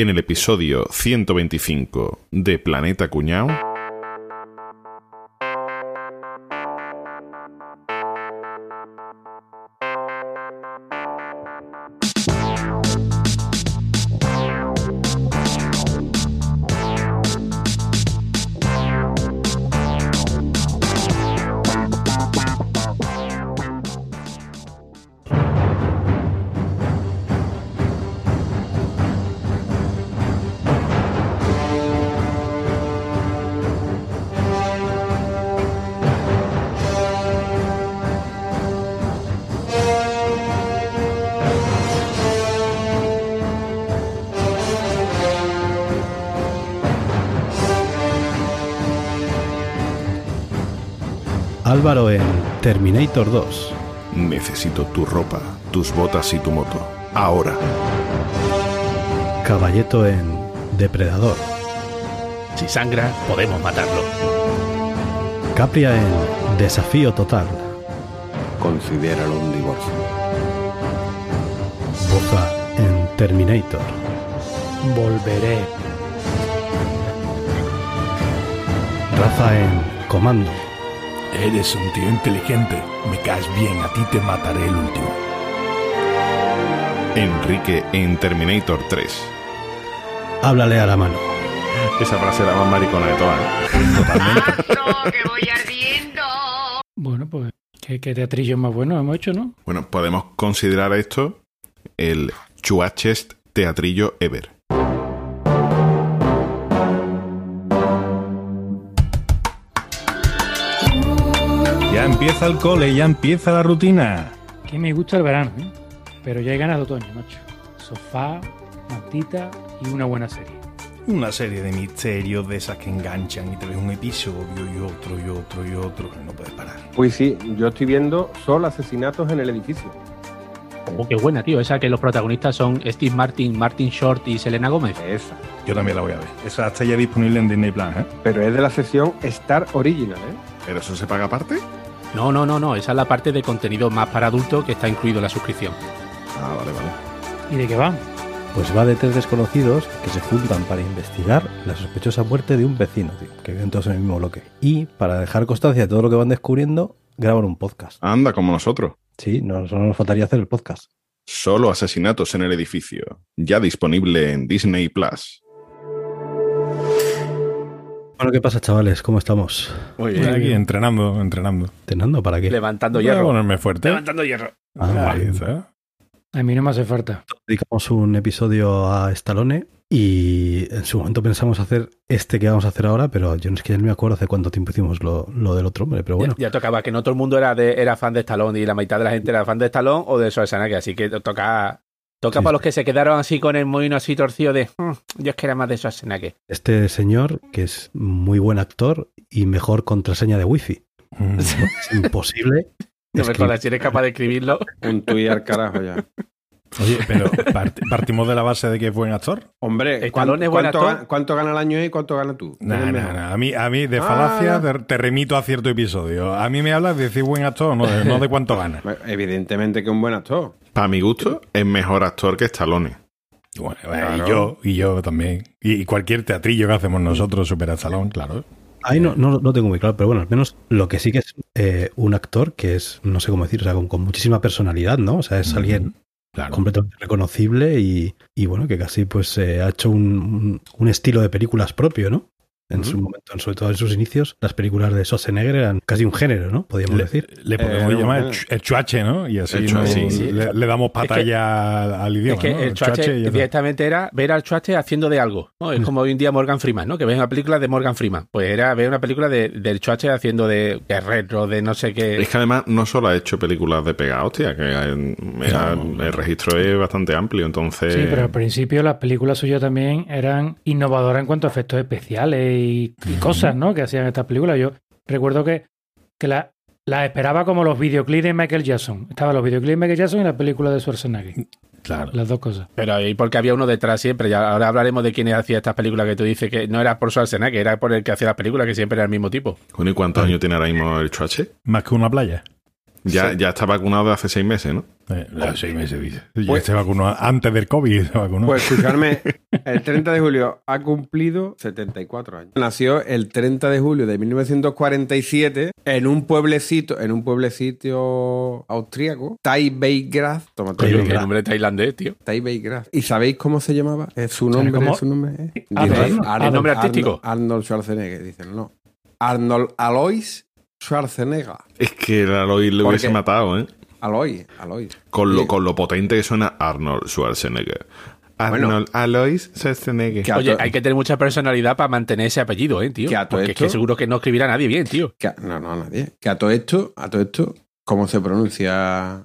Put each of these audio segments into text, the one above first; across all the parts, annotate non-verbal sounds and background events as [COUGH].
en el episodio 125 de Planeta Cuñao. Terminator 2. Necesito tu ropa, tus botas y tu moto. Ahora. Caballeto en Depredador. Si sangra, podemos matarlo. Capria en Desafío Total. Considéralo un divorcio. Boza en Terminator. Volveré. Rafa en Comando. Eres un tío inteligente. Me caes bien, a ti te mataré el último. Enrique en Terminator 3. Háblale a la mano. Esa frase era más maricona de todas. ¿eh? que voy ardiendo. Bueno, pues, ¿qué, qué teatrillo más bueno hemos hecho, no? Bueno, podemos considerar esto el chuachest teatrillo ever. Ya empieza el cole, ya empieza la rutina. Que me gusta el verano, ¿eh? Pero ya hay ganas de otoño, macho. Sofá, mantita y una buena serie. Una serie de misterios de esas que enganchan y te ves un episodio y otro y otro y otro y no puedes parar. Pues sí, yo estoy viendo solo asesinatos en el edificio. Oh, qué buena, tío. Esa que los protagonistas son Steve Martin, Martin Short y Selena Gómez. Esa. Yo también la voy a ver. Esa está ya disponible en Disney Plus, ¿eh? Pero es de la sesión Star Original, ¿eh? ¿Pero eso se paga aparte? No, no, no, no. Esa es la parte de contenido más para adultos que está incluido en la suscripción. Ah, vale, vale. ¿Y de qué va? Pues va de tres desconocidos que se juntan para investigar la sospechosa muerte de un vecino, tío, que viven todos en el mismo bloque. Y para dejar constancia de todo lo que van descubriendo, graban un podcast. Anda, como nosotros. Sí, no, solo nos faltaría hacer el podcast. Solo asesinatos en el edificio. Ya disponible en Disney Plus. Bueno, ¿qué pasa, chavales? ¿Cómo estamos? Muy Estoy aquí entrenando, entrenando. ¿Entrenando para qué? Levantando Voy a hierro. ponerme fuerte. Levantando hierro. Ah. A mí no me hace falta. dedicamos un episodio a Stallone y en su momento pensamos hacer este que vamos a hacer ahora, pero yo no es que ya no me acuerdo hace cuánto tiempo hicimos lo, lo del otro hombre, pero bueno. Ya, ya tocaba que no todo el mundo era, de, era fan de Stallone y la mitad de la gente era fan de Stallone o de Schwarzenegger, así que toca, toca Sí, para los que se quedaron así con el molino así torcido de "Mm, yo es que era más de Schwarzenegger. Este señor, que es muy buen actor y mejor contraseña de wifi. Mm. Es imposible. [LAUGHS] No me jodas, si eres capaz de escribirlo. [LAUGHS] Un tuit al carajo ya. Oye, pero part- partimos de la base de que es buen actor. Hombre, Stallone es ¿cuánto, buen cuánto, actor? gana, cuánto gana el año y cuánto gana tú? Nah, ¿Quién es nah, nah. A mí, a mí de Ah. falacia te, te remito a cierto episodio. A mí me hablas de decir buen actor, no de, no de cuánto gana. [LAUGHS] Evidentemente que es un buen actor. Para mi gusto, es mejor actor que Stallone. Bueno, Claro. Y yo, y yo también. Y, cualquier teatrillo que hacemos nosotros supera a Salón, claro. Ahí no, no, no tengo muy claro, pero bueno, al menos lo que sí que es eh, un actor que es, no sé cómo decir, o sea, con, con muchísima personalidad, ¿no? O sea, es alguien Claro. completamente reconocible y, y bueno, que casi pues eh, ha hecho un- un estilo de películas propio, ¿no? En su momento, sobre todo en sus inicios, las películas de Schwarzenegger eran casi un género, ¿no? Podríamos Le, decir. le podemos Eh, llamar el, el chuache, ¿no? Y así El no- chuache, sí, sí. le, le damos batalla al, al idioma. Es que ¿no? el Chuache directamente era ver al Chuache haciendo de algo. ¿no? Es como hoy en día Morgan Freeman, ¿no? Que ves una película de Morgan Freeman. Pues era ver una película de, del Chuache haciendo de, retro, de no sé qué. Es que además no solo ha hecho películas de pega, hostia, que era- el registro es bastante amplio, entonces... Sí, pero al principio las películas suyas también eran innovadoras en cuanto a efectos especiales y, y cosas, ¿no? Que hacían estas películas. Yo recuerdo que, que la- las esperaba como los videoclips de Michael Jackson. Estaban los videoclips de Michael Jackson y la película de Schwarzenegger. Claro. Las dos cosas. Pero ahí porque había uno detrás siempre. Ya ahora hablaremos de quién hacía estas películas que tú dices que no era por Schwarzenegger, era por el que hacía las películas, que siempre era el mismo tipo. Bueno, ¿y cuántos años tiene ahora mismo el Chuache? Más que una playa. Ya, ya está vacunado de hace seis meses, ¿no? Eh, los seis meses, dice. Ya Pues- se vacunó antes del COVID, se vacunó. Pues escucharme, [LAUGHS] el 30 de julio ha cumplido 74 años. Nació el 30 de julio de 1947 en un pueblecito, en un pueblecito austríaco, qué Taibeigrad. nombre tailandés, tío. Taibeigrad. ¿Y sabéis cómo se llamaba? Es su nombre, ¿Cómo? su nombre. es- Ah. ¿El nombre artístico? Arnold, Arnold Schwarzenegger, dicen, no. Arnold Alois Schwarzenegger. Es que el Aloy le ¿Por hubiese qué? matado, ¿eh? Alois, Alois. Con lo, Sí. con lo potente que suena Arnold Schwarzenegger. Bueno. Arnold Alois Schwarzenegger. Oye, hay que tener mucha personalidad para mantener ese apellido, ¿eh, tío? Que a todo Porque es esto- que seguro que no escribirá nadie bien, tío. Que a- no, no, nadie. Que a todo esto, a todo esto, ¿cómo se pronuncia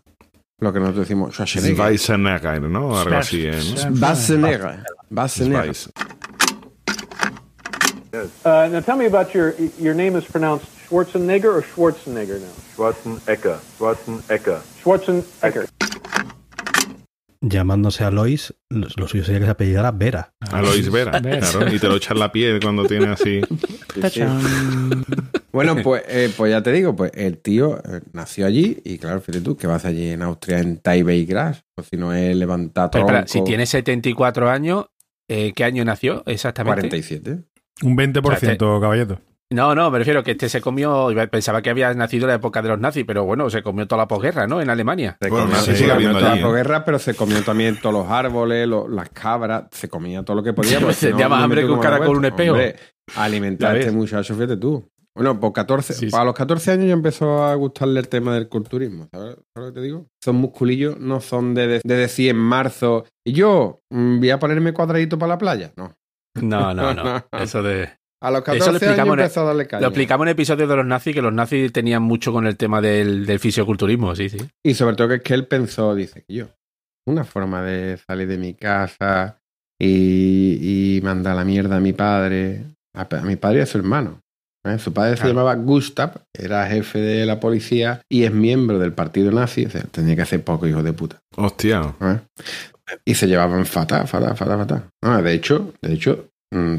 lo que nosotros decimos? Schwarzenegger. Schwarzenegger, ¿no? Algo así, ¿eh? ¿no? Schwarzenegger. Schwarzenegger. Uh, now tell me about your your name is pronounced Schwarzenegger or Schwarzenegger now. Schwarzenegger, Schwarzenegger. Schwarzenegger. Llamándose Alois, lo, lo suyo sería que se apellidara Vera. Alois Vera, [LAUGHS] Vera. claro. Y te lo echas en la piel cuando tiene así. [LAUGHS] [LAUGHS] Bueno, pues, eh, pues ya te digo, pues el tío eh, nació allí y claro, fíjate tú, que vas allí en Austria en Taibeigrad, o si no es levantar Pero tronco, si tiene 74 años, eh, ¿qué año nació exactamente? 47. Un 20%, O sea, caballito. No, no, me refiero que este se comió, pensaba que había nacido en la época de los nazis, pero bueno, se comió toda la posguerra, ¿no? En Alemania. Se Bueno, comió, nazi se comió habiendo toda allí, la ¿eh? posguerra, pero se comió también todos los árboles, lo- las cabras, se comía todo lo que podía. Sí, porque se si no, hambre que un caracol un espejo. Hombre, alimentar a este muchacho, fíjate tú. Bueno, por 14, Sí, sí. para los 14 años ya empezó a gustarle el tema del culturismo. ¿Sabes, ¿Sabes lo que te digo? Esos musculillos no son de, de, de decir en marzo, y yo mm, voy a ponerme cuadradito para la playa. No. No, no, no. [LAUGHS] Eso de. A los Eso lo 14 años explicamos en el- empezó a darle caña. Lo explicamos en episodios de los nazis, que los nazis tenían mucho con el tema del, del fisioculturismo, sí, sí. Y sobre todo que es que él pensó, dice, yo, una forma de salir de mi casa y, y mandar la mierda a mi padre, a, a mi padre y a su hermano. ¿eh? Su padre se llamaba Gustav, era jefe de la policía y es miembro del partido nazi, o sea, tenía que hacer poco hijo de puta. Hostia. ¿eh? Y se llevaban fatal, fatal, fatal, fatal. No, de hecho, de hecho,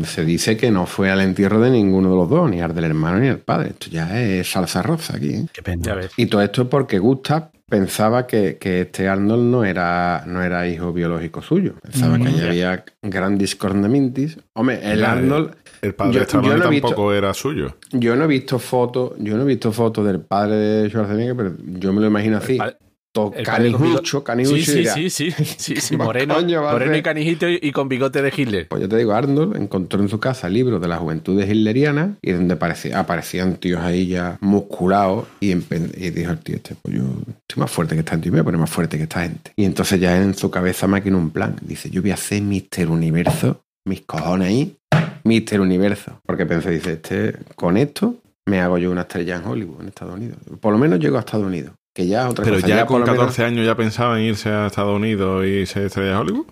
se dice que no fue al entierro de ninguno de los dos, ni al del hermano ni del padre. Esto ya es salsa rosa aquí. ¿eh? Qué pena. Y todo esto es porque Gustav pensaba que, que este Arnold no era, no era hijo biológico suyo. Pensaba Mm, que allí ya. había grandes cornamentis. Hombre, el Ya, Arnold, El padre Yo- yo no visto- tampoco era suyo. yo no he visto fotos, yo no he visto fotos del padre de Schwarzenegger, pero yo me lo imagino así. el canijucho, canijucho. Sí, sí, sí, sí, sí, [LAUGHS] sí, ¿Qué moreno, moreno y canijito y, con bigote de Hitler. Pues yo te digo, Arnold encontró en su casa libros de la juventud hitleriana y donde parecía- aparecían tíos ahí ya musculados y, dijo el tío este, pues yo estoy más fuerte que esta gente y me voy a poner más fuerte que esta gente. Y entonces ya en su cabeza maquinó un plan. Dice, yo voy a hacer Mister Universo, mis cojones ahí, Mister Universo. Porque pensé, dice, este, con esto me hago yo una estrella en Hollywood, en Estados Unidos. Por lo menos llego a Estados Unidos. Que ya otra Pero cosa. ya con lo menos- 14 años ya pensaba en irse a Estados Unidos y ser estrella de Hollywood.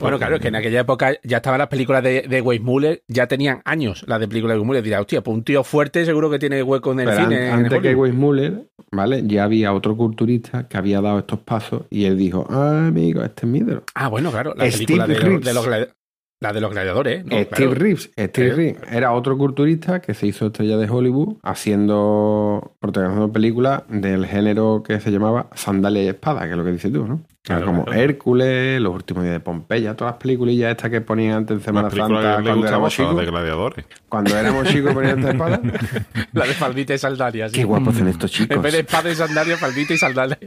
Bueno, claro, es que en aquella época ya estaban las películas de, de Weissmuller, ya tenían años las de películas de Weissmuller. Dirá, hostia, pues un tío fuerte seguro que tiene hueco en el Pero cine. an- en antes que. Weissmuller, ¿vale? Ya había otro culturista que había dado estos pasos y él dijo, ah, amigo, este es mi ídolo. Ah, bueno, claro, la Steve película de, los- de la de los gladiadores. ¿no? Steve Claro. Reeves, Steve Claro. Reeves era otro culturista que se hizo estrella de Hollywood haciendo, protagonizando películas del género que se llamaba Sandalia y Espada, que es lo que dices tú, ¿no? Claro, como claro. Hércules, Los últimos días de Pompeya, todas las películas estas que ponían antes en Semana Santa cuando éramos chicos. de gladiadores. Cuando éramos chicos ponían esta espada. [LAUGHS] La de faldita y sandalia. sí. Qué guapos son estos [LAUGHS] chicos. En vez de espada y sandalia, faldita y sandalia.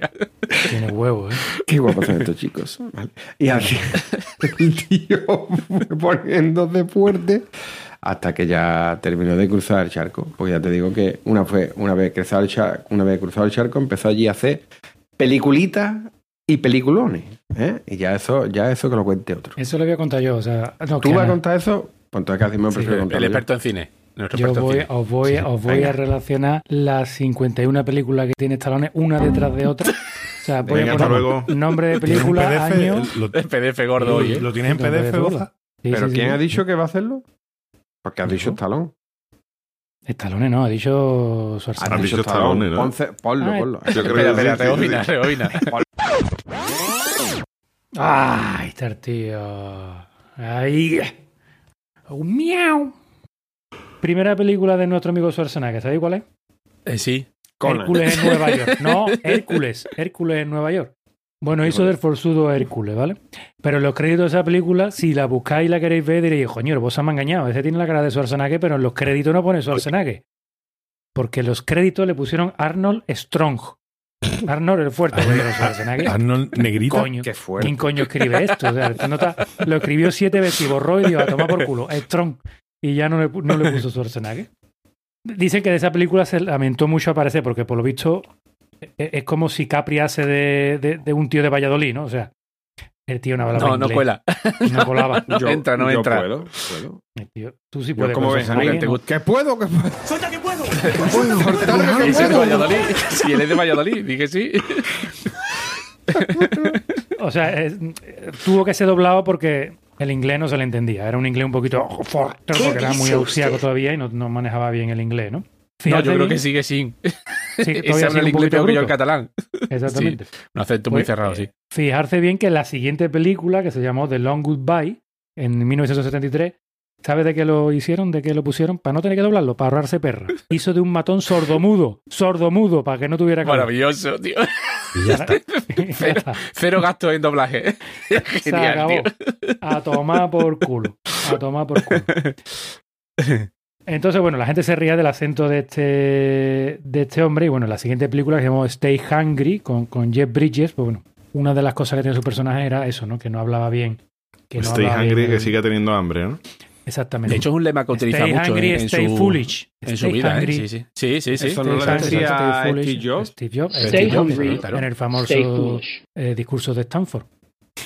Tiene huevo, ¿eh? Qué guapos son estos chicos. Vale. Y así el tío de fuerte hasta que ya terminó de cruzar el charco. Pues ya te digo que una, fue, una, vez, cruzado el charco, una vez cruzado el charco empezó allí a hacer peliculitas y peliculones. ¿eh? Y ya eso, ya eso que lo cuente otro. Eso lo voy a contar yo. O sea, no, ¿Tú que vas a contar eso? Pues entonces casi me Sí, prefiero El yo. experto en cine. Yo voy, os voy, os voy venga. a relacionar las 51 películas que tiene Stallone una detrás de otra. O sea, voy Venga, a poner luego. nombre de ¿Tienes un película, año. PDF? ¿Lo, El PDF gordo hoy, ¿eh? ¿Lo tienes en Lo PDF? Sí, ¿Pero sí, quién sí. ha dicho que va a hacerlo? Porque ha dicho. Stallone. Stallone no, ha dicho Schwarzenegger. Ha dicho Stallone, ¿no? Ponce- ponlo, Ah, ponlo. Yo creo Espera, que rebobina, rebobina. ¡Ah! Ahí está el tío. Ahí. Oh, miau. Primera película de nuestro amigo Schwarzenegger, ¿sabéis cuál es? Eh, sí. Conan. Hércules en Nueva York. No, [LAUGHS] Hércules. Hércules en Nueva York. Bueno, hizo del forzudo Hércules, ¿vale? Pero los créditos de esa película, si la buscáis y la queréis ver, diréis, coño, vos me ha engañado. Ese tiene la cara de Schwarzenegger, pero en los créditos no pone Schwarzenegger. Porque en los créditos le pusieron Arnold Strong. [LAUGHS] Arnold el fuerte, Schwarzenegger. Arnold Negrita. Coño, Qué fuerte. ¿quién coño escribe esto? O sea, esta nota lo escribió siete veces y borró y dijo, a tomar por culo, Strong. Y ya no le, no le puso Schwarzenegger. Dicen que de esa película se lamentó mucho aparecer, porque por lo visto es como si Capri hace de, de- de un tío de Valladolid, ¿no? O sea, el tío no hablaba No, no inglés, cuela. [LAUGHS] No colaba. [LAUGHS] No entra, no yo entra. Puedo, puedo. El tío- tú sí Yo puedes. como con ves, Schwarzenegger, te ¿no? gusta. ¿Qué puedo? ¿Qué puedo? ¡Suelta que puedo! puedo? [LAUGHS] Cortarme, que puedo. Valladolid. Si él es de Valladolid, dije sí. O sea, es- tuvo que ser doblado porque el inglés no se le entendía. Era un inglés un poquito fuerte, porque era muy austriaco todavía y no, no manejaba bien el inglés, ¿no? No, yo creo bien- que sigue sin. sí, [LAUGHS] Ese habla el inglés peor que yo el catalán. [LAUGHS] Exactamente. Un acento muy Pues, cerrado, sí. eh, Fijarse bien que la siguiente película, que se llamó The Long Goodbye, en 1973, ¿sabes de qué lo hicieron? ¿De qué lo pusieron? Para no tener que doblarlo, para ahorrarse perra. Hizo de un matón sordomudo, sordomudo, para que no tuviera que. Maravilloso, tío. Y ya está. Está. [LAUGHS] Cero gastos en doblaje. Se Genial, acabó. tío. A tomar por culo. A tomar por culo. Entonces, bueno, la gente se ría del acento de este, de este hombre. Y bueno, la siguiente película que se llamó Stay Hungry con, con Jeff Bridges, pues bueno, una de las cosas que tenía su personaje era eso, ¿no? Que no hablaba bien. Que no Stay hablaba hungry, bien que siga teniendo hambre, ¿no? Exactamente. De hecho, es un lema que utiliza Stay mucho hungry, en, en stay su, foolish. en su Stay vida. ¿eh? hungry, Sí, sí. Sí, sí, sí. Eso no lo decía Steve Jobs. Steve Jobs. Stay Steve Jobs, hungry, claro. En el famoso eh, discurso de Stanford.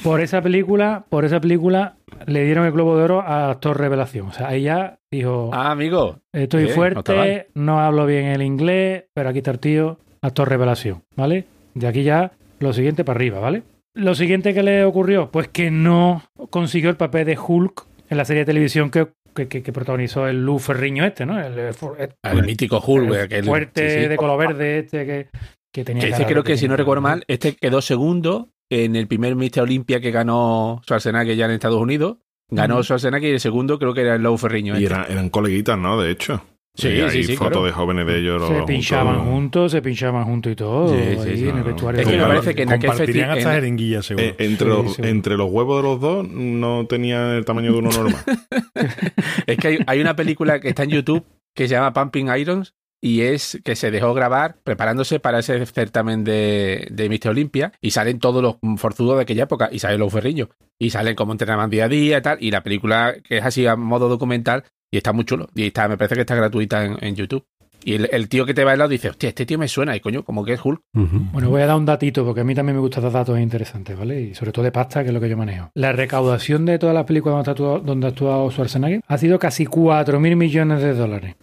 Por esa película, por esa película, le dieron el Globo de Oro a actor revelación. O sea, ella dijo, Ah, amigo. estoy bien, fuerte, no, hablo bien el inglés, pero aquí está el tío, actor revelación, ¿vale? De aquí ya, lo siguiente para arriba, ¿vale? Lo siguiente que le ocurrió, pues que no consiguió el papel de Hulk en la serie de televisión que, que, que- que protagonizó el Lou Ferriño este, ¿no? El, el fu- el- El mítico Hulk. el aquel- fuerte sí, sí. de color verde este que, que tenía... Que este creo que, si no recuerdo mal, este quedó segundo en el primer Mr. Olympia que ganó Schwarzenegger ya en Estados Unidos. Ganó Ujú. Schwarzenegger y el segundo creo que era el Lou Ferriño. Y este. eran, eran coleguitas, ¿no? De hecho. Sí, Y hay sí, sí, fotos claro. de jóvenes de ellos. Se los pinchaban juntos. juntos, se pinchaban juntos y todo. Sí, sí, ahí sí, en el vestuario. Es que me parece que en aquel Compartirían festi- hasta en- jeringuilla, seguro. Eh, entre, Sí, los, seguro. entre los huevos de los dos no tenían el tamaño de uno normal. [LAUGHS] Es que hay, hay una película que está en YouTube que se llama Pumping Irons y es que se dejó grabar preparándose para ese certamen de, de Mr. Olympia y salen todos los forzudos de aquella época y sale los ferrillos y salen como entrenaban día a día y tal y la película que es así a modo documental y está muy chulo y está me parece que está gratuita en, en YouTube y el, el tío que te va al lado dice hostia este tío me suena y coño como que es Hulk. Bueno, voy a dar un datito porque a mí también me gustan dar datos interesantes, ¿vale? Y sobre todo de pasta, que es lo que yo manejo. La recaudación de todas las películas donde ha actuado, donde ha actuado Schwarzenegger ha sido casi 4.000 millones de dólares.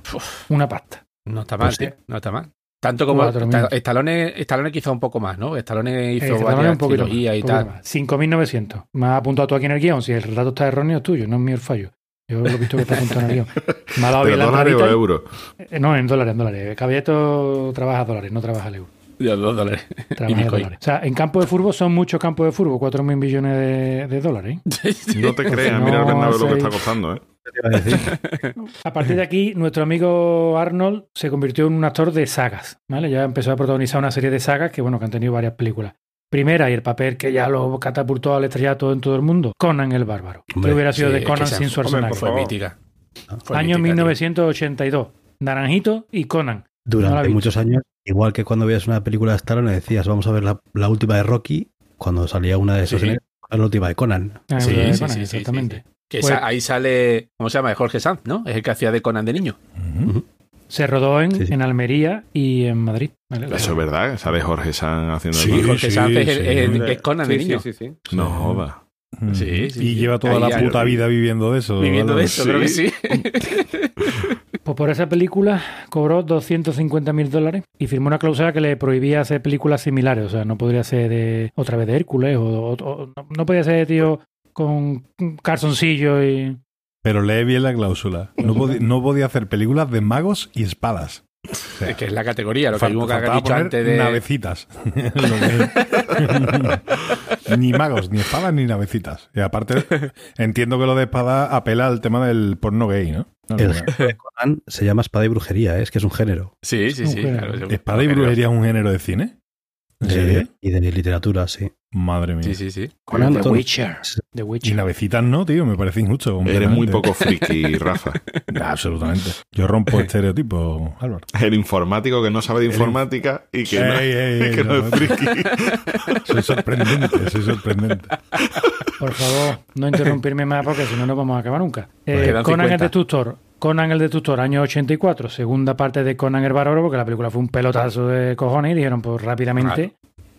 Una pasta. No está mal Pues sí. ¿eh? no está mal tanto como Cuatro mil. Esta- Stallone, Stallone quizá un poco más ¿no? Stallone hizo Eh, varias un poquito más, y poquito tal más. 5.900. Me has apuntado tú aquí en el guion. Si el relato está erróneo, es tuyo, no es mío el fallo. Yo lo he visto que está apuntado en el guion. [LAUGHS] Me ha dado ¿De bien la dólares o euros? Eh, No, en dólares, en dólares. Caballito trabaja dólares, no trabaja el euro. Ya, dos dólares. Trabaja Y dólares. O sea, en campo de fútbol son muchos campos de fútbol, 4.000 millones de, de dólares. ¿eh? No te creas, no mira el Bernabéu lo que está costando, ¿eh? te iba a decir. [LAUGHS] A partir de aquí, nuestro amigo Arnold se convirtió en un actor de sagas, ¿vale? Ya empezó a protagonizar una serie de sagas que, bueno, que han tenido varias películas. Primera, y el papel que ya lo catapultó al estrellato en todo el mundo, Conan el Bárbaro. Hombre, que hubiera sido Sí, de Conan sin fue- Schwarzenegger. Fue mítica. Fue Año mítica, tío. 1982. Naranjito y Conan. Durante muchos años, igual que cuando veías una película de Stallone, decías, vamos a ver la, la última de Rocky, cuando salía una de esos, Sí. la última de Conan. Ah, Sí, de sí, Conan, sí, sí, sí, exactamente. Que Pues- ahí sale, ¿cómo se llama? Jorge Sanz, ¿no? Es el que hacía de Conan de niño. Se rodó en, Sí, sí. en Almería y en Madrid. ¿vale? Eso es verdad, sale Jorge San haciendo Sí, el. Jorge sí, Sanz es, el- sí. es el- es Conan de Sí, niño. sí, sí, sí. No joda. Ujú. Sí, sí, y sí. lleva toda Ahí la puta vida viviendo de eso. Viviendo de eso, creo que sí. [LAUGHS] Pues por esa película cobró 250 mil dólares y firmó una cláusula que le prohibía hacer películas similares. O sea, no podría ser de otra vez de Hércules o, o- o- no, podía ser tío con calzoncillo y... Pero lee bien la cláusula. No, no podía hacer películas de magos y espadas. O sea, Es que es la categoría, lo que que has dicho poner antes de. Navecitas. [LAUGHS] Ni magos, ni espadas, ni navecitas. Y aparte, [LAUGHS] entiendo que lo de espada apela al tema del porno gay, ¿no? No, El género de Conan se llama espada y brujería, ¿eh? es que es un género. Sí, sí, sí. género. claro, ¿Espada y brujería es un género de cine? ¿En De- serio? y de literatura, sí. Madre mía. Sí, sí, sí. Conan, The Witcher. The Y Witcher. navecitas no, tío, me parece injusto. Eres muy poco friki, [LAUGHS] Rafa. Absolutamente. Yo rompo estereotipos, Álvaro. El informático que no sabe de El- informática y que no, Ey, ey, ey, que no no, es friki. [LAUGHS] Soy sorprendente, soy sorprendente. Por favor, no interrumpirme más porque si no, no vamos a acabar nunca. Eh, quedan Conan el 50. Destructor. Conan el Destructor, año 84. Segunda parte de Conan el Bárbaro, porque la película fue un pelotazo de cojones y dijeron, pues rápidamente,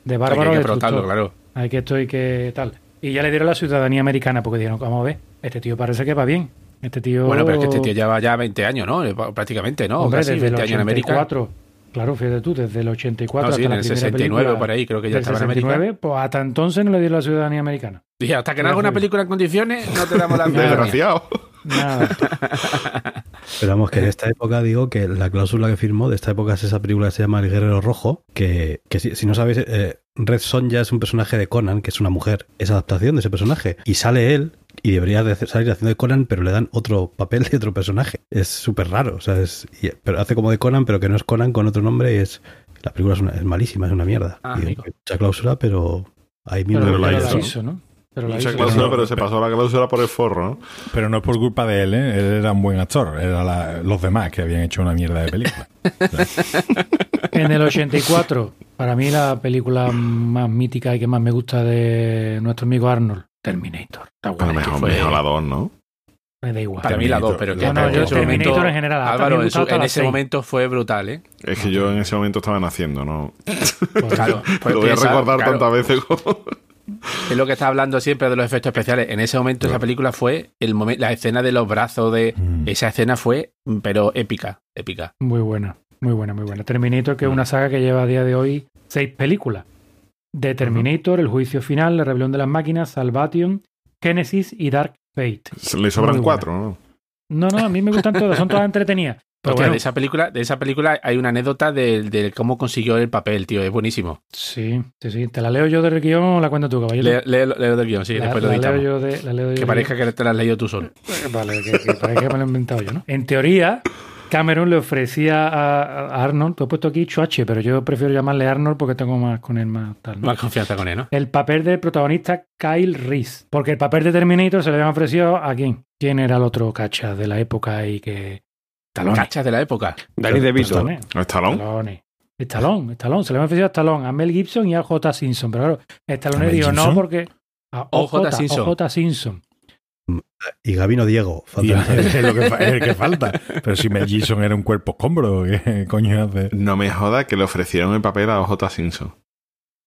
de Hay Bárbaro hay que Destructor. frotarlo, claro. Hay que esto y que tal. Y ya le dieron la ciudadanía americana porque dijeron, vamos a ver, este tío parece que va bien. Este tío. Bueno, pero es que este tío lleva ya 20 años, ¿no? Prácticamente, ¿no? Hombre, Casi desde el 20 años en América. 84. Claro, fíjate tú, desde el 84 No, sí, hasta en la el primera 69 película por ahí, creo que ya estaba en América. 69, Pues hasta entonces no le dio la ciudadanía americana. Dije, hasta que no haga una película en condiciones, no te damos la [LAUGHS] ciudadanía. Desgraciado. Nada. [LAUGHS] Pero vamos, que en esta época digo que la cláusula que firmó de esta época es esa película que se llama El Guerrero Rojo, que, que si, si no sabéis, eh, Red Sonja es un personaje de Conan, que es una mujer, es adaptación de ese personaje, y sale él y debería de salir haciendo de Conan, pero le dan otro papel de otro personaje. Es súper raro, o sea, es, y- pero hace como de Conan, pero que no es Conan con otro nombre y es... La película es, una- es malísima, es una mierda. Ah, Y mucha cláusula, pero ahí mismo Pero, Pero hizo, ¿no? Pero Mucha cláusula, no, pero se pero- pasó la cláusula por el forro, ¿no? Pero no es por culpa de él, ¿eh? Él era un buen actor. Era la- los demás que habían hecho una mierda de película. [LAUGHS] En el 84, para mí la película más mítica y que más me gusta de nuestro amigo Arnold, Terminator. Está A lo mejor, fue- mejor la dos, ¿no? Me da igual. Para mí la dos, pero No, que no, yo su Terminator momento- en general, Álvaro, en, su- en ese seis. momento fue brutal, ¿eh? Es que yo en ese momento estaba naciendo, ¿no? Pues, Claro, pues lo voy a piensa, recordar claro, tantas veces como... Es lo que está hablando siempre de los efectos especiales. En ese momento, esa película fue el momen- la escena de los brazos de. Mm. Esa escena fue, pero épica, épica. Muy buena, muy buena, muy buena. Terminator, que es una saga que lleva a día de hoy seis películas. De Terminator, El Juicio Final, La Rebelión de las Máquinas, Salvation, Genesis y Dark Fate. Le sobran cuatro, ¿no? No, no, a mí me gustan todas, son todas entretenidas. Pero bueno, de esa película, de esa película hay una anécdota de, de cómo consiguió el papel, tío. Es buenísimo. sí, sí, sí. ¿Te la leo yo del guion o la cuento tú, caballero? Leo, leo- leo del guion, sí, La- después lo leo yo de- la leo yo Que parezca que te la has leído tú solo. Vale, que, que me lo he inventado yo, ¿no? En teoría, Cameron le ofrecía a, Arnold, tú has puesto aquí Chuache, pero yo prefiero llamarle Arnold porque tengo más con él más tal. ¿no? Más confianza con él, ¿no? El papel del protagonista Kyle Reese, porque el papel de Terminator se le habían ofrecido a quién? ¿Quién era el otro cacha de la época y que... Stallone. Cachas de la época. Danny DeVito. Stallone. ¿Estalón? Stallone. Stallone, Stallone, se le habían ofrecido a Stallone, a Mel Gibson y a J. Simpson, pero claro, Stallone ¿A Mel dijo no porque... A O.J. Simpson. O.J. Simpson. Y Gavino Diego. [LAUGHS] Es lo que, fa- es el que falta. Pero si Mel Gibson era un cuerpo escombro, ¿qué coño hace? No me joda que le ofrecieron el papel a OJ Simpson.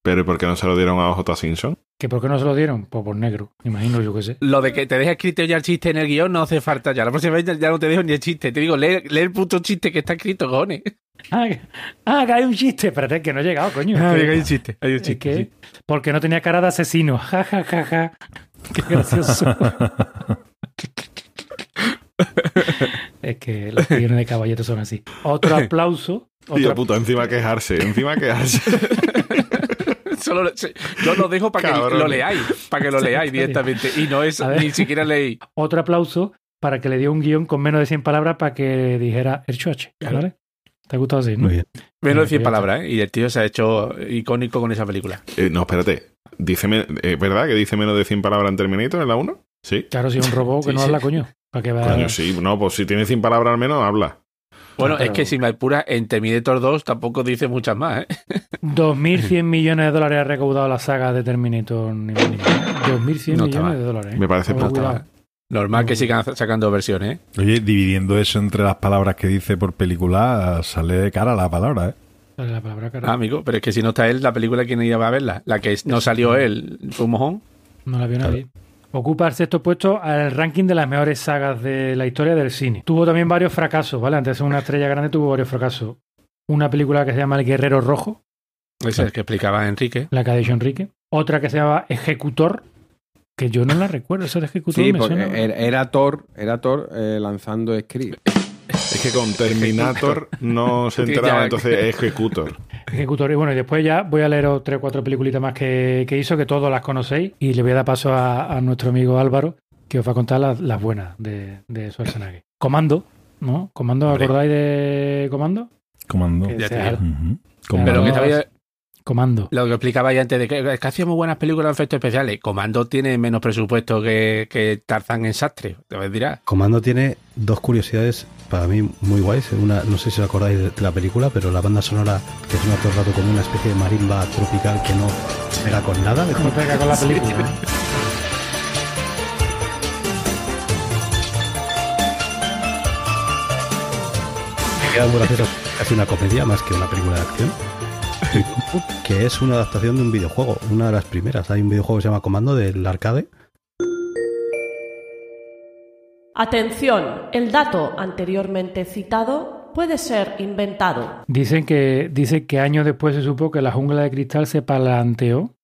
Pero ¿y por qué no se lo dieron a OJ Simpson? ¿Que por qué no se lo dieron? Pues por negro, imagino yo que sé. Lo de que te deja escrito ya el chiste en el guion no hace falta ya. La próxima vez ya- no te dejo ni el chiste. Te digo, lee, lee el puto chiste que está escrito, cojones. [LAUGHS] Ah, que, ah, que hay un chiste. Espérate, que no he llegado, coño. Ah, que- hay un chiste. Hay un es chiste. que-. Porque no tenía cara de asesino. [LAUGHS] Ja, ja, ja, ja. Qué gracioso. [LAUGHS] es que los guiones de caballeros son así. Otro aplauso. Tío Otro, puto, encima quejarse, encima quejarse. [LAUGHS] Solo yo lo dejo para que lo leáis. Para que lo [LAUGHS] leáis directamente. Y no es ver. ni siquiera leí. otro aplauso para que le dio un guion con menos de 100 palabras para que dijera el choche. ¿Vale? ¿Te ha gustado así? no? Muy bien. Menos de 100 Pues ya está. palabras, ¿eh? Y el tío se ha hecho icónico con esa película. Eh, no, espérate. Dice, ¿Es verdad que dice menos de 100 palabras en Terminator en la 1? Sí. Claro, si es un robot que Sí, no sí. habla, coño. Para que vea. Coño, sí. No, pues si tiene 100 palabras al menos, habla. Bueno, pero- es que si me apuras, en Terminator 2 tampoco dice muchas más, ¿eh? 2.100 millones de dólares ha recaudado la saga de Terminator. Ni más ni menos. 2.100 No millones mal. de dólares. ¿eh? Me parece poco. Normal que sigan sacando versiones, ¿eh? Oye, dividiendo eso entre las palabras que dice por película, sale de cara la palabra, ¿eh? Dale la palabra, cara. Ah, amigo, pero es que si no está él, la película, ¿quién iba a verla? La que no salió él, fue un mojón. No la vio nadie. Ocupa el sexto puesto al ranking de las mejores sagas de la historia del cine. Tuvo también varios fracasos, ¿vale? Antes de ser una estrella grande tuvo varios fracasos. Una película que se llama El Guerrero Rojo, Esa es que explicaba Enrique. la que ha dicho Enrique. Otra que se llama Ejecutor, que yo no la [LAUGHS] recuerdo. Esa de Ejecutor Sí, me suena. era, era Thor, era Thor eh, lanzando script. Es que con Terminator no [LAUGHS] se ya. entonces Ejecutor. Ejecutor. Y bueno, y después ya voy a leer tres o cuatro peliculitas más que, que hizo, que todos las conocéis. Y le voy a dar paso a, a nuestro amigo Álvaro que os va a contar las, las buenas de, de Schwarzenegger. Comando, ¿no? ¿Comando? ¿Acordáis de Comando? Comando. Ya se te ha- digo. Ujú. Pero Comando. que, Comando. lo que explicaba ya antes de que, es que hacía muy buenas películas de efectos especiales. Comando tiene menos presupuesto que, que Tarzán en Sastre, te dirás. Comando tiene dos curiosidades para mí muy guays. Una, no sé si os acordáis de la película, pero la banda sonora que suena todo el rato como una especie de marimba tropical que no pega con nada. No pega con la película. Me queda muy gracioso, casi una comedia más que una película de acción. [LAUGHS] que es una adaptación de un videojuego, una de las primeras. Hay un videojuego que se llama Comando del arcade. Atención, el dato anteriormente citado puede ser inventado. Dicen que, dicen que años después se supo que la jungla de cristal se palanteó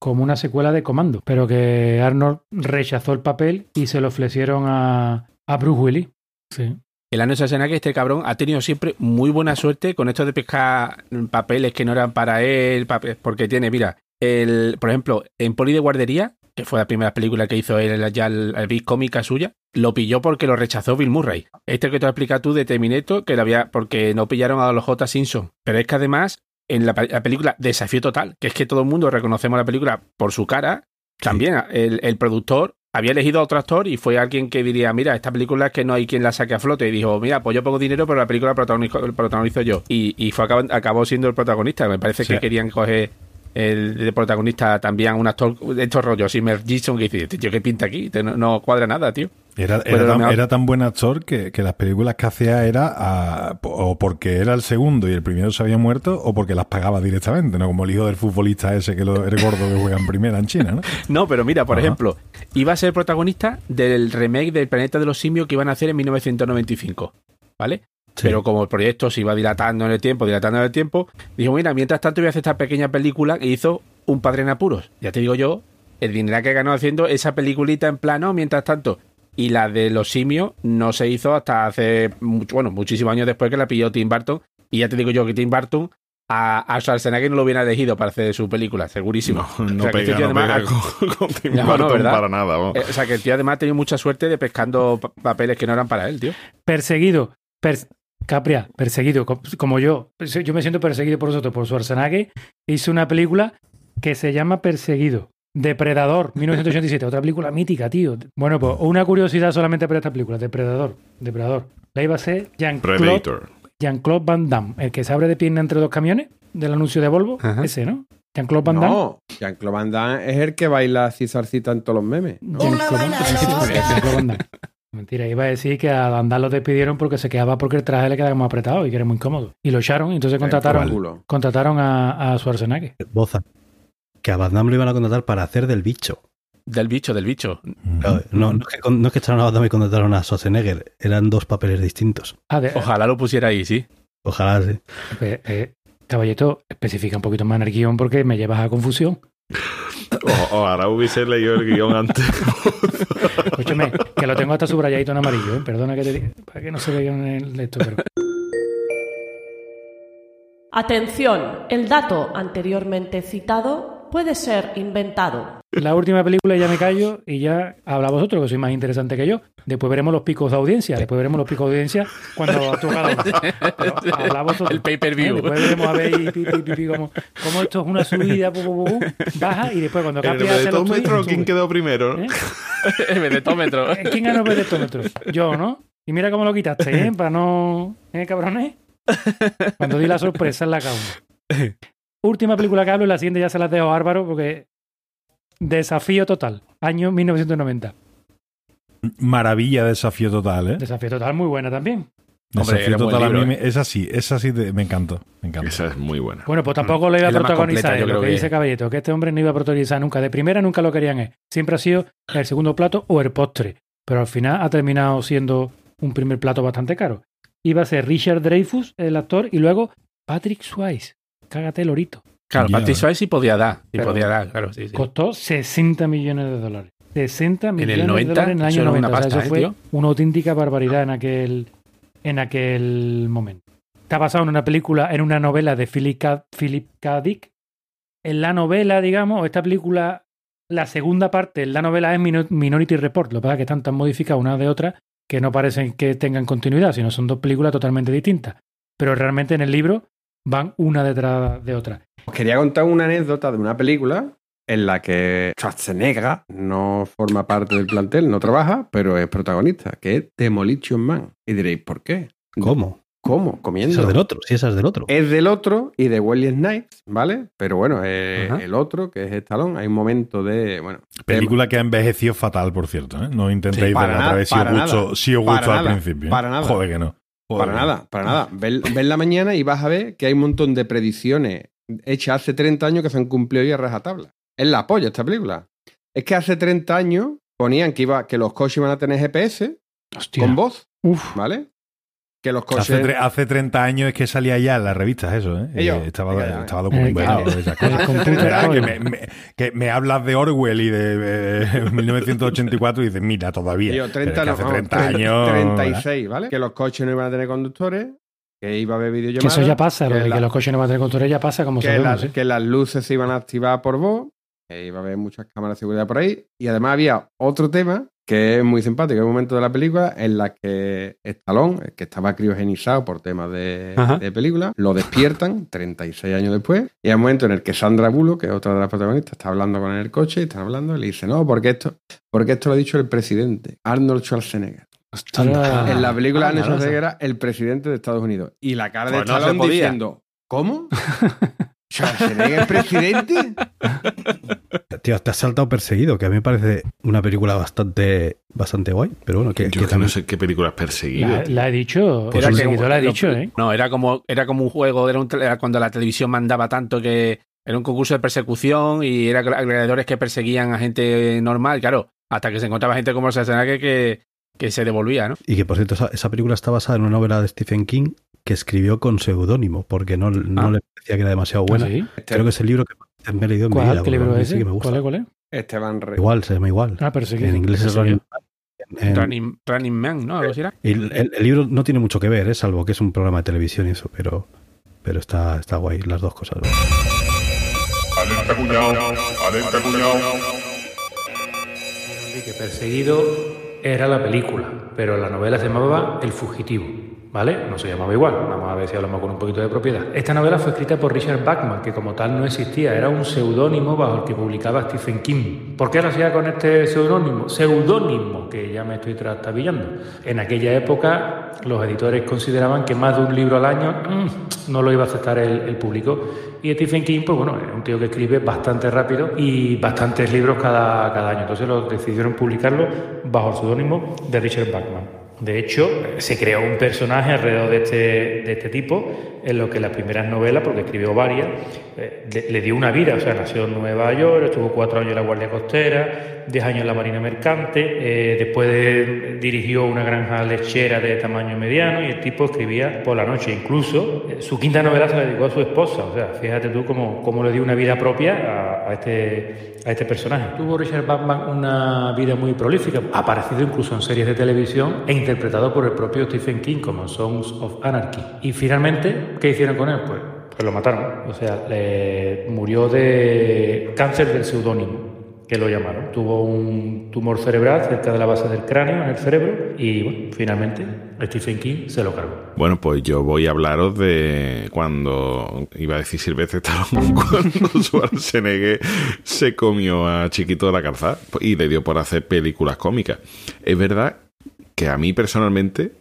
como una secuela de Comando, pero que Arnold rechazó el papel y se lo ofrecieron a, a Bruce Willis. Sí. El año Schwarzenegger, este cabrón, ha tenido siempre muy buena suerte con esto de pescar papeles que no eran para él, porque tiene, mira, el, por ejemplo, en Poli de Guardería, que fue la primera película que hizo él, ya el, big cómica suya, lo pilló porque lo rechazó Bill Murray. Este que te has explicado tú de Terminator, que lo había, porque no pillaron a los J. Simpson. Pero es que además, en la película Desafío Total, que es que todo el mundo reconocemos la película por su cara, también el, el productor había elegido a otro actor y fue alguien que diría, mira, esta película es que no hay quien la saque a flote. Y dijo, mira, pues yo pongo dinero, pero la película la protagonizo, protagonizo yo. Y, y fue acabó, acabó siendo el protagonista. Me parece Sí. que querían coger el de protagonista también un actor de estos rollos, Simmer Gibson, que dice, "Este tío, ¿qué pinta aquí? No, no cuadra nada, tío. Era, era, tan, mejor- era tan buen actor que, que las películas que hacía era o porque era el segundo y el primero se había muerto o porque las pagaba directamente, ¿no? Como el hijo del futbolista ese que lo, el gordo que juega en primera en China, ¿no? [LAUGHS] No, pero mira, por Ajá. ejemplo, iba a ser protagonista del remake del Planeta de los Simios que iban a hacer en 1995, ¿vale? Sí. Pero como el proyecto se iba dilatando en el tiempo, dilatando en el tiempo, dijo, mira, mientras tanto voy a hacer esta pequeña película que hizo Un Padre en Apuros. Ya te digo yo, el dinero que ganó haciendo esa peliculita en plano, mientras tanto. Y la de los simios no se hizo hasta hace, mucho, bueno, muchísimos años después que la pilló Tim Burton. Y ya te digo yo que Tim Burton a, a Schwarzenegger no lo hubiera elegido para hacer su película, segurísimo. No, no O sea, este pega, tío no además- pega con, con Tim No, no, Burton ¿verdad? para nada. vamos. eh, o sea, que el tío además ha tenido mucha suerte de pescando pa- papeles que no eran para él, tío. Perseguido. Per- Capria, perseguido. co- Como yo. Yo me siento perseguido por vosotros, por Schwarzenegger. Hizo una película que se llama Perseguido. Depredador, 1987. Otra película mítica, tío. Bueno, pues una curiosidad solamente para esta película. Depredador. Depredador. La iba a ser Jean-Claude. Jean-Claude Van Damme, el que se abre de pierna entre dos camiones del anuncio de Volvo. Ajá. Ese, ¿no? Jean-Claude Van Damme. No, Jean-Claude Van Damme es el que baila Cizarcita en todos los memes. ¿no? Jean-Claude Van Damme. Mentira, iba a decir que a Van Damme lo despidieron porque se quedaba porque el traje le quedaba muy apretado y que era muy incómodo. Y lo echaron, y entonces contrataron, Culo. contrataron a, a Schwarzenegger. Boza. Que a Van Damme lo iban a contratar para hacer del bicho. Del bicho, del bicho. Claro, No, no, es que, no es que echaron a Van Damme y contrataron a Schwarzenegger. Eran dos papeles distintos. Ah, de, Ojalá lo pusiera ahí, sí. Ojalá sí. eh, eh, Caballito, especifica un poquito más en el guion porque me llevas a confusión. O- Ojalá hubiese leído el guion antes. Escúchame, que lo tengo hasta subrayadito en amarillo, ¿eh? Perdona que te diga, para que no se vea en el esto, pero... Atención, el dato anteriormente citado puede ser inventado. La última película ya me callo y ya habla vosotros, que sois más interesante que yo. Después veremos los picos de audiencia. Después veremos los picos de audiencia cuando. [LAUGHS] Pero habla vosotros. El pay-per-view. ¿Eh? Después veremos a ver y pi, pi, pi, pi, cómo, cómo esto es una subida, baja y después cuando En el vedetómetro, ¿quién quedó primero? ¿Eh? [LAUGHS] El vedetómetro. Eh, ¿Quién ganó el vedetómetro? Yo, ¿no? Y mira cómo lo quitaste, ¿eh? Para no... ¿Eh, cabrones? Cuando di la sorpresa en la cama. [LAUGHS] Última película que hablo y la siguiente ya se las dejo a Álvaro porque... Desafío total. Año 1990. Maravilla, desafío total, ¿eh? Desafío total muy buena también. Hombre, Desafío total a mí me- es así, es así, de- me encantó, me encantó. Esa es muy buena. Bueno, pues tampoco lo iba a protagonizar, completa, lo que que- dice Caballito, que este hombre no iba a protagonizar nunca. De primera nunca lo querían él. Siempre ha sido el segundo plato o el postre. Pero al final ha terminado siendo un primer plato bastante caro. Iba a ser Richard Dreyfus, el actor, y luego Patrick Swayze. Cágate el orito. Claro, Patrick. Swayze sí podía dar. Sí podía dar, claro, sí, sí. Costó 60 millones de dólares. 60 el millones de 90, dólares en el año era 90. una O sea, pasta, eso ¿eh, fue tío? una auténtica barbaridad en aquel, en aquel momento. Está basado en una película, en una novela de Philip K. Philip K. Dick. En la novela, digamos, esta película la segunda parte de la novela es Mino- Minority Report. Lo que pasa es que están tan modificadas una de otra que no parecen que tengan continuidad, sino son dos películas totalmente distintas. Pero realmente en el libro van una detrás de otra. Os quería contar una anécdota de una película en la que Schwarzenegger no forma parte del plantel, no trabaja, pero es protagonista, que es Demolition Man. Y diréis, ¿por qué? ¿Cómo? ¿Cómo? Comiendo. Esa es del otro, sí, esa es del otro. Es del otro y de Wesley Snipes, ¿vale? Pero bueno, eh, el otro, que es Stallone, hay un momento de. Bueno, Película que ha envejecido fatal, por cierto. ¿eh? No intentéis Sí, verla nada, otra vez si os gustó, nada, si os para gustó al nada, principio. ¿eh? para nada. Joder que no. Joder Para nada, para nada. Ven, ven la mañana y vas a ver que hay un montón de predicciones hechas hace 30 años que se han cumplido y a rajatabla. Es la polla esta película. Es que hace 30 años ponían que, iba, que los coches iban a tener GPS Hostia. con voz, Uf. ¿vale? Que los coches... Hace, hace 30 años es que salía ya en las revistas eso, ¿eh? Ellos, Eh, estaba, ya, estaba Eh, documentado. esas cosas. Que, [LAUGHS] me, me- que me hablas de Orwell y de eh, [LAUGHS] 1984 y dices, mira, todavía. Tío, 30, Pero es que no, hace vamos, 30 30, años. 36, ¿vale? Que los coches no iban a tener conductores, que iba a haber Que videollamadas. eso ya pasa, lo que de la- que los coches no van a tener control ya pasa como que, sabemos. las- ¿eh? que las luces se iban a activar por voz, que iba a haber muchas cámaras de seguridad por ahí. Y además había otro tema que es muy simpático, hay un momento de la película en la que Stallone, que estaba criogenizado por temas de, película, lo despiertan 36 años después. Y hay un momento en el que Sandra Bullock, que es otra de las protagonistas, está hablando con él en el coche y están hablando y le dice, no, porque esto, porque esto lo ha dicho el presidente, Arnold Schwarzenegger. En la película Ah, Arnold Schwarzenegger era el presidente de Estados Unidos. Y la cara de Pues no Stallone podía. diciendo, ¿cómo? [LAUGHS] ¿Schwarzenegger presidente? Tío, te has saltado perseguido, que a mí me parece una película bastante, bastante guay. Pero bueno, que, Yo que es no sé qué película has perseguido. La, la he dicho, Pues un- seguidor la ha lo- dicho, ¿eh? No, era como, era como un juego, era, un era cuando la televisión mandaba tanto que era un concurso de persecución y era gladiadores que perseguían a gente normal, claro, hasta que se encontraba gente como Schwarzenegger que, que se devolvía, ¿no? Y que por cierto, esa, esa película está basada en una novela de Stephen King que escribió con seudónimo, porque no, no Ah. le parecía que era demasiado buena. ¿Ah, sí? Creo que es el libro que me he leído en mi vida. ¿Cuál? ¿Qué libro es sí ese? que me gusta. ¿Cuál es? ¿Cuál es? Esteban Rey. Igual, se llama igual. Ah, pero sí que- en inglés es Running Man. Running, Running Man, ¿no? Algo así era. y el, el- el libro no tiene mucho que ver, ¿eh? salvo que es un programa de televisión y eso, pero, pero está, está guay, las dos cosas. ¿no? Alerta cuñado, alerta cuñado. que Perseguido era la película, pero la novela se llamaba El Fugitivo, ¿vale? No se llamaba igual, vamos a ver si hablamos con un poquito de propiedad. Esta novela fue escrita por Richard Bachman, que como tal no existía, era un seudónimo bajo el que publicaba Stephen King. ¿Por qué lo hacía con este seudónimo? Seudónimo, que ya me estoy trastabillando. En aquella época los editores consideraban que más de un libro al año mm, no lo iba a aceptar el, el público. Y Stephen King, pues bueno, es un tío que escribe bastante rápido y bastantes libros cada, cada año. Entonces lo decidieron publicarlo bajo el seudónimo de Richard Bachman. De hecho, se creó un personaje alrededor de este, este tipo, en lo que las primeras novelas, porque escribió varias, eh, le, dio una vida. O sea, nació en Nueva York, estuvo cuatro años en la Guardia Costera, diez años en la Marina Mercante, eh, después de- dirigió una granja lechera de tamaño mediano y el tipo escribía por la noche. Incluso eh, su quinta novela se la dedicó a su esposa. O sea, fíjate tú cómo, cómo le dio una vida propia a, este, a este personaje. Tuvo Richard Bachman una vida muy prolífica, ha aparecido incluso en series de televisión e interpretado por el propio Stephen King como Songs of Anarchy. Y finalmente, ¿qué hicieron con él? Pues, pues lo mataron. O sea, le murió de cáncer del seudónimo que lo llamaron. Tuvo un tumor cerebral cerca de la base del cráneo, en el cerebro, y bueno, finalmente Stephen King se lo cargó. Bueno, pues yo voy a hablaros de cuando iba a decir Silvestre Stallone [LAUGHS] cuando Schwarzenegger se comió a Chiquito de la Calzada y le dio por hacer películas cómicas. Es verdad que a mí personalmente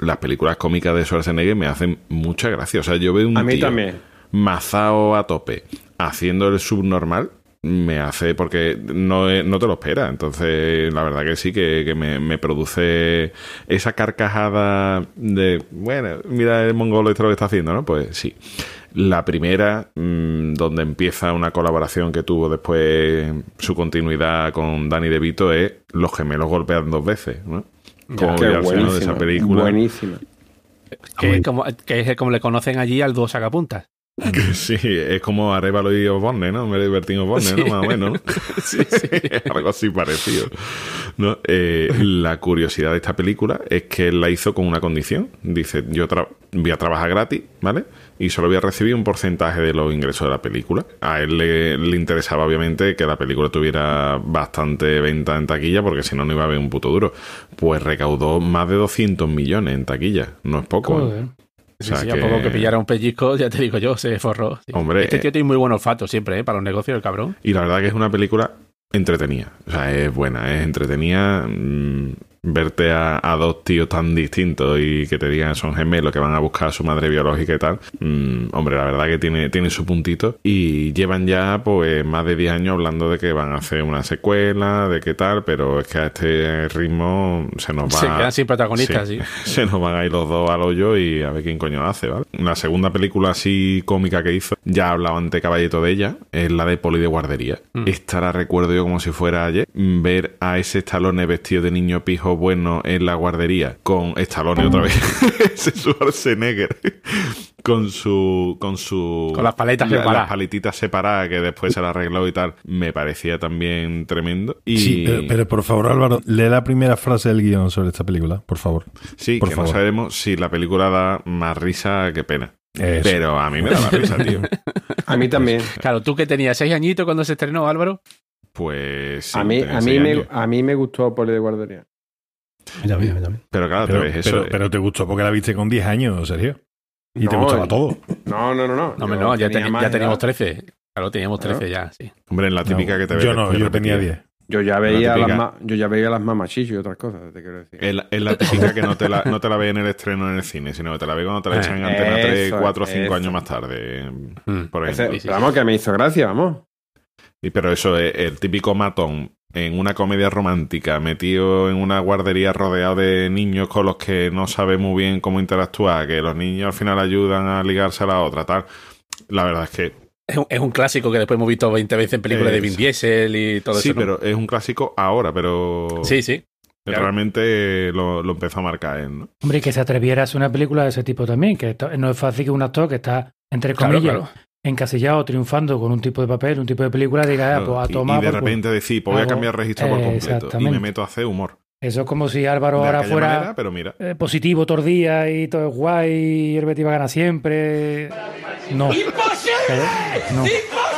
las películas cómicas de Schwarzenegger me hacen mucha gracia. O sea, yo veo un A mí tío también. mazao a tope haciendo el subnormal me hace porque no, no te lo espera entonces la verdad que sí que, que me, me produce esa carcajada de bueno mira el mongolo esto lo que está haciendo no pues sí la primera mm, donde empieza una colaboración que tuvo después su continuidad con Danny DeVito es los gemelos golpean dos veces ¿no? Como de buenísima, esa película Buenísima. Que es, como, que es como le conocen allí al dos sacapuntas. Que Sí, es como Arevalo y Osborne, ¿no? Me Bertín Osborne, Sí. ¿no? Más o menos, ¿no? [LAUGHS] Sí, sí. [LAUGHS] Algo así parecido. ¿no? Eh, la curiosidad de esta película es que él la hizo con una condición. Dice, yo tra- voy a trabajar gratis, ¿vale? Y solo voy a recibir un porcentaje de los ingresos de la película. A él le, le interesaba, obviamente, que la película tuviera bastante venta en taquilla, porque si no, no iba a haber un puto duro. Pues recaudó más de 200 millones en taquilla. No es poco. ¿eh? O sea Sí, sí, a que- poco que pillara un pellizco, ya te digo yo, se forró. sí. Hombre, este eh, tío tiene muy buen olfato siempre, ¿eh? Para los negocios, el cabrón. Y la verdad que es una película entretenida. O sea, es buena, es entretenida. Verte a, a dos tíos tan distintos y que te digan son gemelos que van a buscar a su madre biológica y tal. mm, hombre, la verdad que tiene, tiene su puntito. Y llevan ya pues más de 10 años hablando de que van a hacer una secuela, de qué tal, pero es que a este ritmo se nos va Se quedan sin protagonistas, sí. [LAUGHS] se nos van a ir los dos al hoyo y a ver quién coño hace, ¿vale? La segunda película así cómica que hizo, ya hablaba ante Caballito de ella, es la de Poli de Guardería. Mm. Esta la recuerdo yo como si fuera ayer, ver a ese Estalone vestido de niño pijo bueno en la guardería, con Estalone otra vez, [LAUGHS] ese Schwarzenegger, con su... con su... Con las paletas la- separadas. Las paletitas separadas que después se la arregló y tal, me parecía también tremendo. Y... Sí, pero, pero por favor, Álvaro, lee la primera frase del guion sobre esta película, por favor. Sí, Por que favor. no sabemos si la película da más risa que pena. Eso. Pero a mí me da más risa, tío. [LAUGHS] A mí también. Claro, tú que tenías seis añitos cuando se estrenó, Álvaro. Pues sí, a, mí, a, mí me, a mí me gustó Poli de guardería. Ya, ya, ya. Pero claro, Pero, te ves eso. pero- eh. pero te gustó porque la viste con 10 años, Sergio. Y te No, gustaba eh, todo. No, no, no, no. No, no, ya, más ya teníamos edad. 13. Claro, teníamos 13 ya, sí. Hombre, en la típica No, que te ves. Yo no, yo tenía repetida. 10. Yo ya veía, típica. las ma- yo ya veía las y otras cosas, te quiero decir. Es la, la típica que no te la, no te la ve en el estreno en el cine, sino que te la ve cuando te la Eh, echan en Antena 3, eso, 4 o 5 eso. años más tarde. Mm. Por Ese- ejemplo. pero vamos, que me hizo gracia, vamos. Y pero eso es el típico matón en una comedia romántica, metido en una guardería rodeado de niños con los que no sabe muy bien cómo interactuar, que los niños al final ayudan a ligarse a la otra, tal. La verdad es que Es un, es un clásico que después hemos visto 20 veces en películas de Vin. Diesel y todo sí, eso. ¿no? pero es un clásico ahora, pero Sí, sí. claro. realmente lo, lo empezó a marcar él, ¿no? Hombre, y que se atreviera a hacer una película de ese tipo también, que esto- no es fácil que un actor que está, entre Claro, comillas, claro. Encasillado, triunfando con un tipo de papel, un tipo de película, diga, ah, pues a y, tomar. y de por culo. repente decir, pues voy a cambiar registro por completo y me meto a hacer humor. Eso es como si Álvaro de ahora fuera manera, pero mira. eh, positivo todo el día y todo es guay y el Betis va a ganar siempre. No. ¿Eh? No.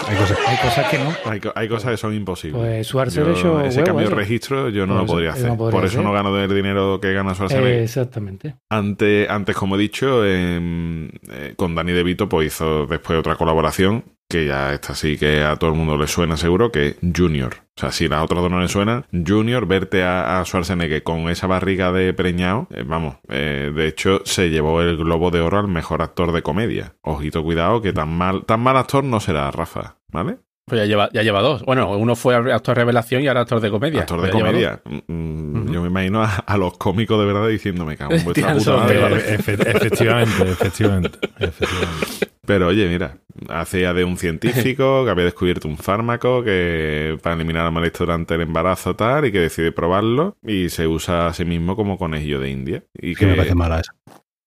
Hay cosas Hay cosas que no. Hay, co- hay cosas que son imposibles. Pues Suárez Yo ese huevo cambio de registro yo no lo podría hacer. no podría Por eso no gano el dinero que gana Schwarzenegger. Eh, exactamente. Antes, antes, como he dicho, em, eh, con Danny DeVito pues hizo después otra colaboración que ya está así que a todo el mundo le suena seguro, que es Junior. O sea, si las otras dos no le suenan, Junior, verte a, a Schwarzenegger con esa barriga de preñado, eh, vamos, eh, de hecho se llevó el Globo de Oro al mejor actor de comedia. Ojito, cuidado, que tan mal, tan mal actor no será Rafa, ¿vale? Pues ya lleva, ya lleva dos. Bueno, uno fue actor de revelación y ahora actor de comedia. Actor de comedia. Mm, Yo me imagino a, a los cómicos de verdad diciendo, me cago en [LAUGHS] vuestra puta madre. Eh, efe- efectivamente, efectivamente, efectivamente. Pero oye, mira, hacía de un científico [LAUGHS] que había descubierto un fármaco que para eliminar la molestia durante el embarazo tal y que decide probarlo y se usa a sí mismo como conejillo de India. Y que que me parece mala esa.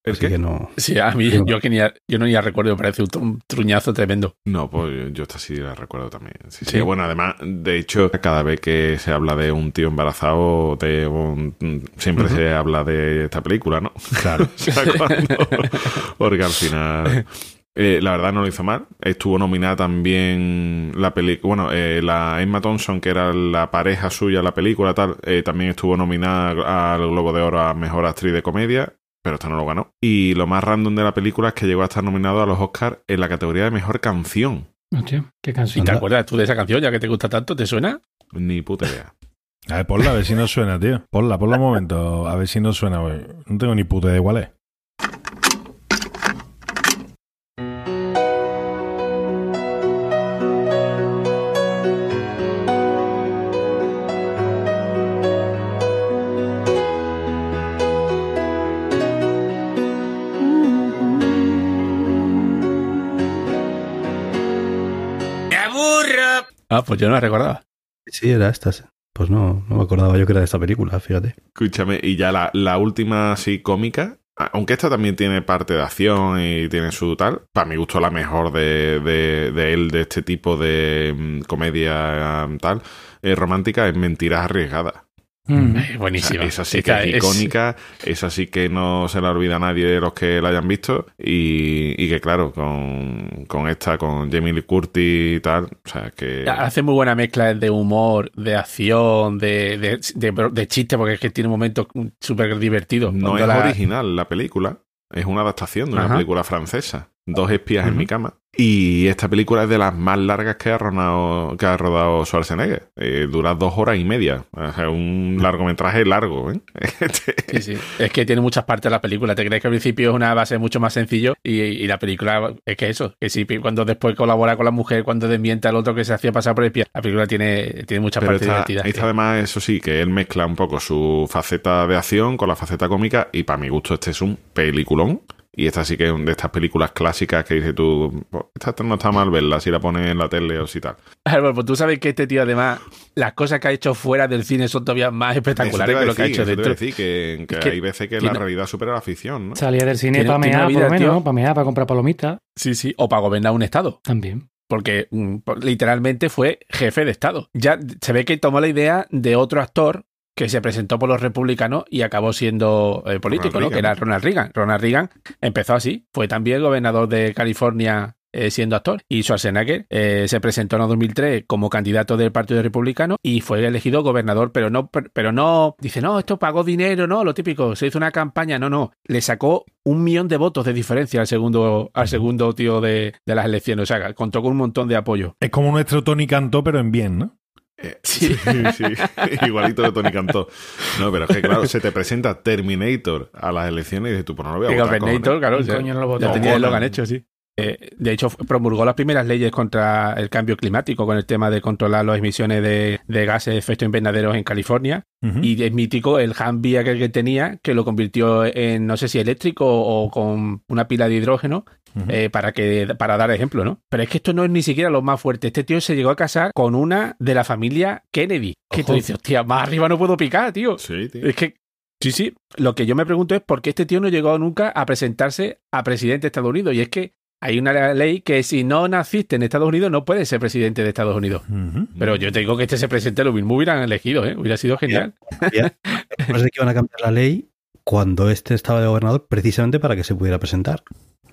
¿El Así qué? que no. Sí, a mí, yo, que ni, yo no ni la recuerdo, me parece un, un truñazo tremendo. No, pues yo- yo esta sí la recuerdo también. Sí, sí. Sí. Bueno, además, de hecho, cada vez que se habla de un tío embarazado, de un- siempre se habla de esta película, ¿no? Claro. [LAUGHS] O sea, cuando- porque al final... [LAUGHS] eh, la verdad no lo hizo mal. Estuvo nominada también la película. Bueno, eh, la Emma Thompson, que era la pareja suya la película, tal, eh, también estuvo nominada al Globo de Oro a Mejor Actriz de Comedia, pero esta no lo ganó. Y lo más random de la película es que llegó a estar nominado a los Oscars en la categoría de Mejor Canción. Hostia, qué ¿Y canción. te acuerdas tú de esa canción ya que te gusta tanto? ¿Te suena? Ni puta idea. A ver, ponla, a ver si nos suena, tío. Ponla, ponla un momento, a ver si nos suena. güey. No tengo ni puta idea cuál es. Ah, pues yo no la recordaba. Sí, era esta. sí. Pues no, no me acordaba yo que era de esta película, fíjate. Escúchame, y ya la, la última así cómica, aunque esta también tiene parte de acción y tiene su tal, para mi gusto la mejor de, de, de él, de este tipo de mm, comedia mm, tal, eh, romántica, es Mentiras Arriesgadas. Mm. Eh, buenísima. Esa sí que Esta es icónica, esa sí que no se la olvida a nadie de los que la hayan visto. Y, y que, claro, con, con esta, con Jamie Lee Curtis y tal, o sea, que. Hace muy buena mezcla de humor, de acción, de, de, de, de chiste, porque es que tiene momentos súper divertidos. No es la- original la película, es una adaptación de una Ajá. película francesa. Dos espías en mi cama. Y esta película es de las más largas que ha rodado, que ha rodado Schwarzenegger. Eh, dura dos horas y media. Sea, un largometraje largo. ¿eh? [LAUGHS] Sí, sí. Es que tiene muchas partes la película. Te crees que al principio es una base mucho más sencillo y, y la película es que eso, que sí, cuando después colabora con la mujer, cuando desmienta al otro que se hacía pasar por espía, la película tiene, tiene muchas Pero partes esta, divertidas. esta además, eso sí, que él mezcla un poco su faceta de acción con la faceta cómica. Y para mi gusto, este es un peliculón. Y esta sí que es de estas películas clásicas que dices tú, "Pues, esta no está mal verla si la pones en la tele o si tal. Álvaro, pues tú sabes que este tío, además, las cosas que ha hecho fuera del cine son todavía más espectaculares que lo que ha decir, hecho dentro. decir, que, que Es que hay veces que tiene- la realidad supera la ficción, ¿no? Salía del cine para mear, por lo menos. Para mear, para comprar palomitas. Sí, sí, o para gobernar un estado. También. Porque mm, por- literalmente fue jefe de Estado. Ya se ve que tomó la idea de otro actor que se presentó por los republicanos y acabó siendo eh, político, ¿no? Reagan. Que era Ronald Reagan. Ronald Reagan empezó así. Fue también gobernador de California eh, siendo actor. Y Schwarzenegger eh, se presentó en el 2003 como candidato del Partido Republicano y fue elegido gobernador, pero no, pero no, dice, no, esto pagó dinero, no, lo típico, se hizo una campaña, no, no, le sacó un millón de votos de diferencia al segundo, al segundo tío de, de las elecciones, o sea, contó con un montón de apoyo. Es como nuestro Tony Cantó, pero en bien, ¿no? Eh, sí, sí, [LAUGHS] igualito de Tony Cantó. No, pero es que claro, se te presenta Terminator a las elecciones y dices tú, pues no lo voy a El votar. Cojones. claro, ¿Quién ya, coño no lo votó? ya tenía el. Logan hecho, sí. Eh, de hecho, promulgó las primeras leyes contra el cambio climático con el tema de controlar las emisiones de, de gases de efecto invernaderos en California. Y es mítico el Humvee aquel que tenía, que lo convirtió en, no sé si eléctrico o con una pila de hidrógeno, eh, para, que, para dar ejemplo, ¿no? Pero es que esto no es ni siquiera lo más fuerte. Este tío se llegó a casar con una de la familia Kennedy. Que tú dices, hostia, más arriba no puedo picar, tío. Sí, tío. Es que, sí, sí. Lo que yo me pregunto es por qué este tío no llegó nunca a presentarse a presidente de Estados Unidos. Y es que hay una ley que si no naciste en Estados Unidos no puedes ser presidente de Estados Unidos. Pero yo te digo que este se presente, lo mismo hubieran elegido, ¿eh? Hubiera sido genial. Ya. Parece que iban a cambiar la ley cuando este estaba de gobernador precisamente para que se pudiera presentar.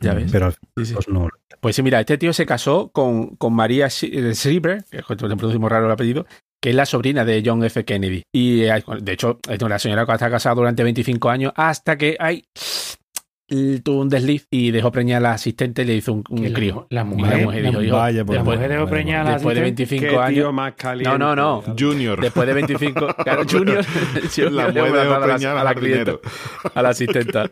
Ya ves. Pero al final Sí, sí. pues no. Pues sí, mira, este tío se casó con, con María Sch- eh, Schreiber, que le producimos raro el apellido, que es la sobrina de John F. Kennedy. Y eh, de hecho, una señora está casada durante 25 años hasta que hay tuvo un desliz y dejó preñar a la asistente y le hizo un, un la- crío. la mujer- dijo, hijo, vaya por La después, mujer dejó preñada a la después de asistente. 25 Qué tío años. más caliente. No, no, no. Junior. Después de 25, [LAUGHS] claro, Junior, [LAUGHS] Junior la le mueve va a la, preñar a la clienta, a la asistenta.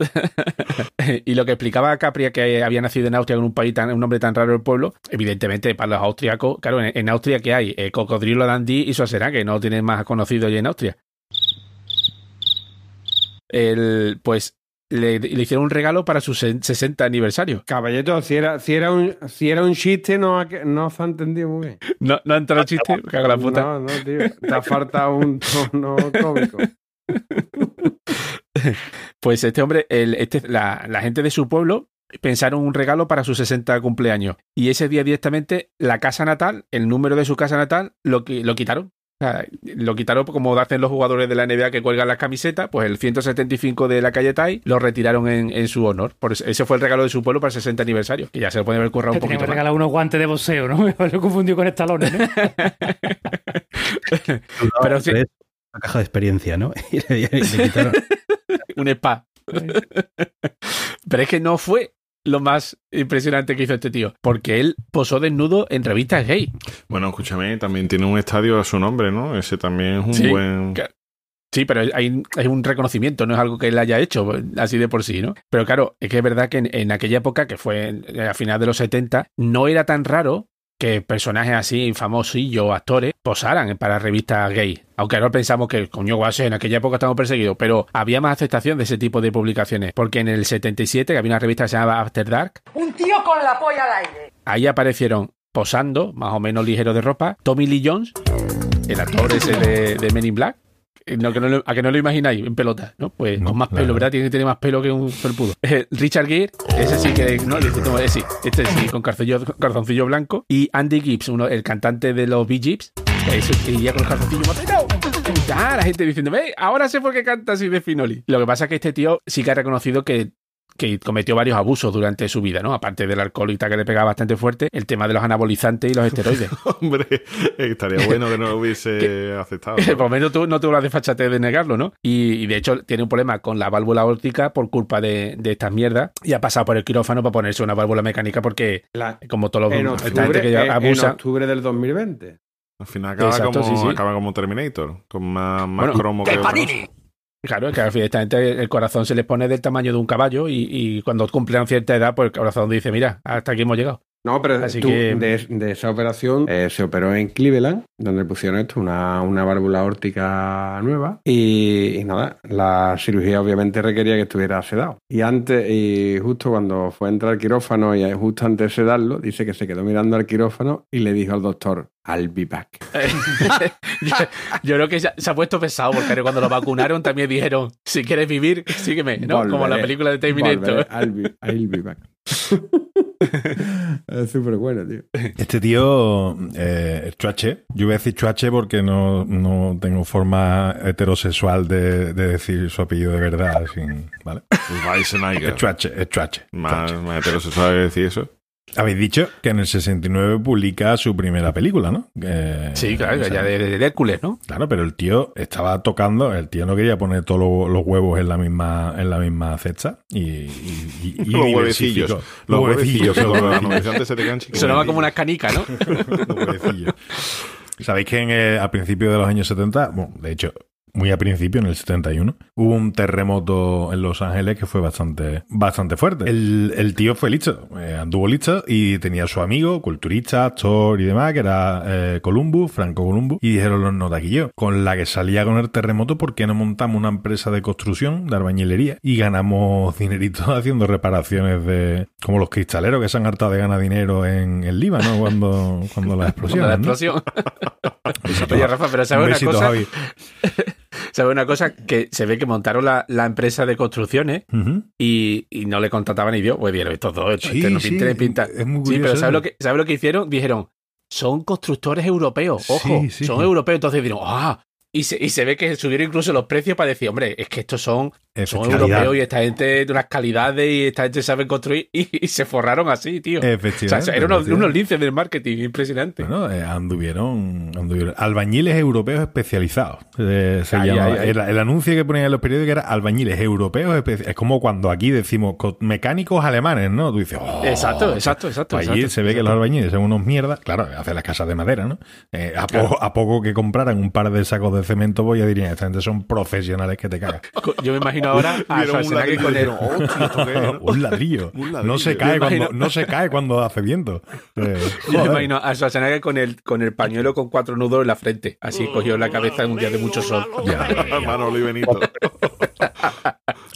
[LAUGHS] y lo que explicaba Capria que había nacido en Austria en un país tan, un nombre tan raro del pueblo, evidentemente para los austriacos, claro, en, en Austria que hay Eh, Cocodrilo Dandy y Schwarzenegger, que no tienen más conocido allí en Austria. El, pues le, le hicieron un regalo para su se- 60 aniversario. Caballero, si era, si era un, si era un chiste, no, no se ha entendido muy bien. [LAUGHS] No, no ha entrado el chiste, en la puta. No, no, tío. Te ha faltado un tono cómico. [LAUGHS] Pues este hombre, el, este, la, la gente de su pueblo pensaron un regalo para su 60 cumpleaños. Y ese día directamente la casa natal, el número de su casa natal, lo, lo quitaron. Sea, lo quitaron como hacen los jugadores de la NBA que cuelgan las camisetas, pues el 175 de la calle Tai lo retiraron en, en su honor. Por eso- ese fue el regalo de su pueblo para el 60 aniversario, que ya se lo puede haber currado un que poquito más. regalar unos guantes de boxeo, ¿no? [LAUGHS] Me lo he confundido con estalones, ¿no? [LAUGHS] Pero sí. Una caja de experiencia, ¿no? [LAUGHS] Y le, y le quitaron. un spa. Pero es que no fue lo más impresionante que hizo este tío, porque él posó desnudo en revistas gay. Bueno, escúchame, también tiene un estadio a su nombre, ¿no? Ese también es un Sí, buen. que- Sí, pero hay, hay un reconocimiento, no es algo que él haya hecho así de por sí, ¿no? Pero claro, es que es verdad que en, en aquella época, que fue a finales de los 70, no era tan raro que personajes así famosillos actores posaran para revistas gay. Aunque ahora pensamos que, coño, guase, en aquella época estamos perseguidos, pero había más aceptación de ese tipo de publicaciones. Porque en el 77, que había una revista que se llamaba After Dark, Un tío con la polla al aire. ahí aparecieron posando, más o menos ligero de ropa, Tommy Lee Jones, el actor ese de, de Men in Black. Eh, No, que no lo- a que no lo imagináis en pelota, ¿no? Pues No, con más pelo, ¿verdad? Tiene que tener más pelo que un felpudo. [LAUGHS] Richard Gere, ese sí que, no, ese sí, este sí, con calzoncillo, calzoncillo blanco. Y Andy Gibbs, uno, el cantante de los Bee Gees, que iría con el calzoncillo más. Ah, la gente diciendo, ve, ahora sé por qué canta así de Finoli. Lo que pasa es que este tío sí que ha reconocido que, que cometió varios abusos durante su vida, ¿no? Aparte del alcohol y tal que le pegaba bastante fuerte, el tema de los anabolizantes y los esteroides. [LAUGHS] Hombre, estaría bueno que no lo hubiese [LAUGHS] aceptado. Por lo menos tú no tuvo la desfachatez de negarlo, ¿no? Y, y de hecho tiene un problema con la válvula óptica por culpa de, de estas mierdas y ha pasado por el quirófano para ponerse una válvula mecánica porque, La- como todos los en, esta octubre, gente que en- en abusa, octubre del 2020. Al final acaba, Exacto, como, sí, sí. acaba como Terminator, con más, más Bueno, cromo que cosa. Claro, es que al el corazón se les pone del tamaño de un caballo y, y cuando cumplen cierta edad, pues el corazón dice, mira, hasta aquí hemos llegado. No, pero Así tú, que- de, de esa operación eh, se operó en Cleveland, donde pusieron esto, una, una válvula aórtica nueva. Y, y nada, la cirugía obviamente requería que estuviera sedado. Y antes, y justo cuando fue a entrar al quirófano y justo antes de sedarlo, dice que se quedó mirando al quirófano y le dijo al doctor, I'll be back. [LAUGHS] yo, yo creo que se, se ha puesto pesado porque cuando lo vacunaron también dijeron, si quieres vivir, sígueme, ¿no? Como la Volveré, película de Terminator. volveré, I'll be, I'll be back. [LAUGHS] es súper bueno, tío. Este tío eh, es chuache. Yo voy a decir chuache porque no, no tengo forma heterosexual de, de decir su apellido de verdad. Sin, ¿vale? Weisenegger. Es chuache, es chuache. Más, más heterosexual que decir eso. Habéis dicho que en el 69 publica su primera película, ¿no? Sí, claro, o sea, ya de, de- de Hércules, ¿no? Claro, pero el tío estaba tocando, el tío no quería poner todos los, los huevos en la misma en la misma cesta y, y, y- y [LAUGHS] Los huevecillos. Los huevecillos. [LAUGHS] los se. Sonaba como una canica, ¿no? [LAUGHS] Los huevecillos. Sabéis que en, eh, a principios de los años 70, bueno, de hecho, muy a principio, en el 71, hubo un terremoto en Los Ángeles que fue bastante, bastante fuerte. El, el tío fue listo, eh, anduvo listo y tenía a su amigo, culturista, actor y demás, que era eh, Columbus, Franco Columbus, y dijeron los notaquillos, con la que salía con el terremoto, ¿por qué no montamos una empresa de construcción, de albañilería, y ganamos [LAUGHS] dinerito haciendo reparaciones de, como los cristaleros que se han hartado de ganar dinero en el Líbano [LAUGHS] cuando, cuando las explosiones. la ¿no? explosión. [LAUGHS] Besito, Oye, Rafa, pero ¿sabes Un una cosa? Javi. ¿Sabes una cosa? Que se ve que montaron la, la empresa de construcciones y, y no le contrataban ni Dios. Pues vieron, estos dos, estos, Sí, este no sí, pinta pinta. es muy Sí, pero ¿sabes lo, que, ¿sabes lo que hicieron? Dijeron, son constructores europeos, ojo, sí. son europeos. Entonces dijeron, ¡ah! Y se, y se ve que subieron incluso los precios para decir, hombre, es que estos son, son europeos y esta gente de unas calidades y esta gente sabe construir y, y se forraron así, tío. O sea, Efectivamente. eran unos, efectivamente. unos linces del marketing, impresionante. Bueno, eh, anduvieron, anduvieron. Albañiles europeos especializados. eh, se Ay, llamaba. ay, ay. El, el anuncio que ponían en los periódicos era albañiles europeos especializados. Es como cuando aquí decimos co- mecánicos alemanes, ¿no? Tú dices, oh, exacto, exacto, exacto. Pues allí exacto, se ve que los albañiles son unos mierdas. Claro, hacen las casas de madera, ¿no? Eh, a, poco, a poco que compraran un par de sacos de cemento, pues ya dirían, esta gente son profesionales que te cagas. [LAUGHS] Yo me imagino ahora a Schwarzenegger con el, ladrillo. Hostia, ¿esto qué es, no? [LAUGHS] un ladrillo. No se cae cuando, imagino- no se cae cuando hace viento. [LAUGHS] Eh, Yo me imagino a Schwarzenegger con el, con el pañuelo con cuatro nudos en la frente. Así cogió la cabeza en un día de mucho sol. [LAUGHS] Manolo y Benito.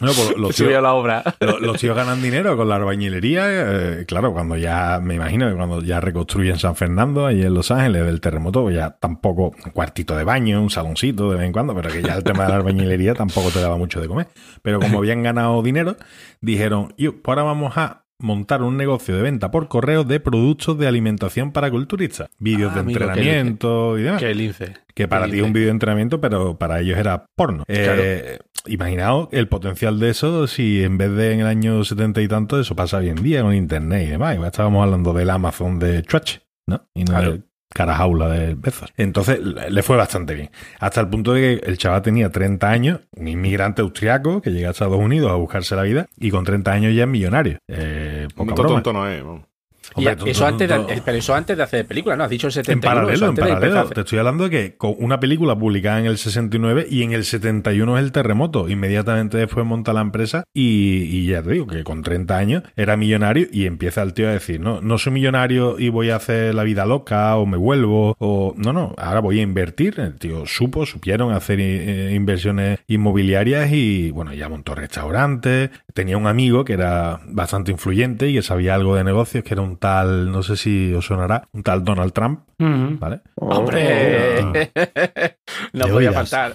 No, pues los [LAUGHS] tíos, la obra. [LAUGHS] los, los tíos ganan dinero con la albañilería. eh, claro, cuando ya, me imagino que cuando ya reconstruyen San Fernando, ahí en Los Ángeles, del terremoto, pues ya tampoco un cuartito de baño, un saloncito de vez en cuando, pero que ya el tema de la albañilería tampoco te daba mucho de comer. Pero como habían ganado dinero, dijeron, yo, pues ahora vamos a montar un negocio de venta por correo de productos de alimentación para culturistas, vídeos Ah, de amigo, entrenamiento y demás. Qué lince. Que para ti es un vídeo de entrenamiento, pero para ellos era porno. Eh, imaginaos el potencial de eso si en vez de en el año setenta y tanto, eso pasa hoy en día con internet y demás. Estábamos hablando del Amazon de Chuach, ¿no? Y no Claro. Del carajaula de Bezos. Entonces le fue bastante bien. Hasta el punto de que el chaval tenía 30 años, un inmigrante austriaco que llega a Estados Unidos a buscarse la vida y con 30 años ya es millonario. Eh, poca tonto no es. vamos. Hombre, eso antes de, eh, pero eso antes de hacer película, ¿no? Has dicho el En 71. paralelo, eso en empezar a paralelo. Te estoy hablando de que con una película publicada en el 69 y en el 71 es el terremoto. Inmediatamente después monta la empresa y, y ya te digo que con 30 años era millonario y empieza el tío a decir, no, no soy millonario y voy a hacer la vida loca o me vuelvo o no, no, ahora voy a invertir. El tío supo, supieron hacer eh, inversiones inmobiliarias y bueno, ya montó restaurantes. Tenía un amigo que era bastante influyente y que sabía algo de negocios, que era un tal, no sé si os sonará, un tal Donald Trump. Ujú. ¿Vale? ¡Hombre! [LAUGHS] no podía faltar.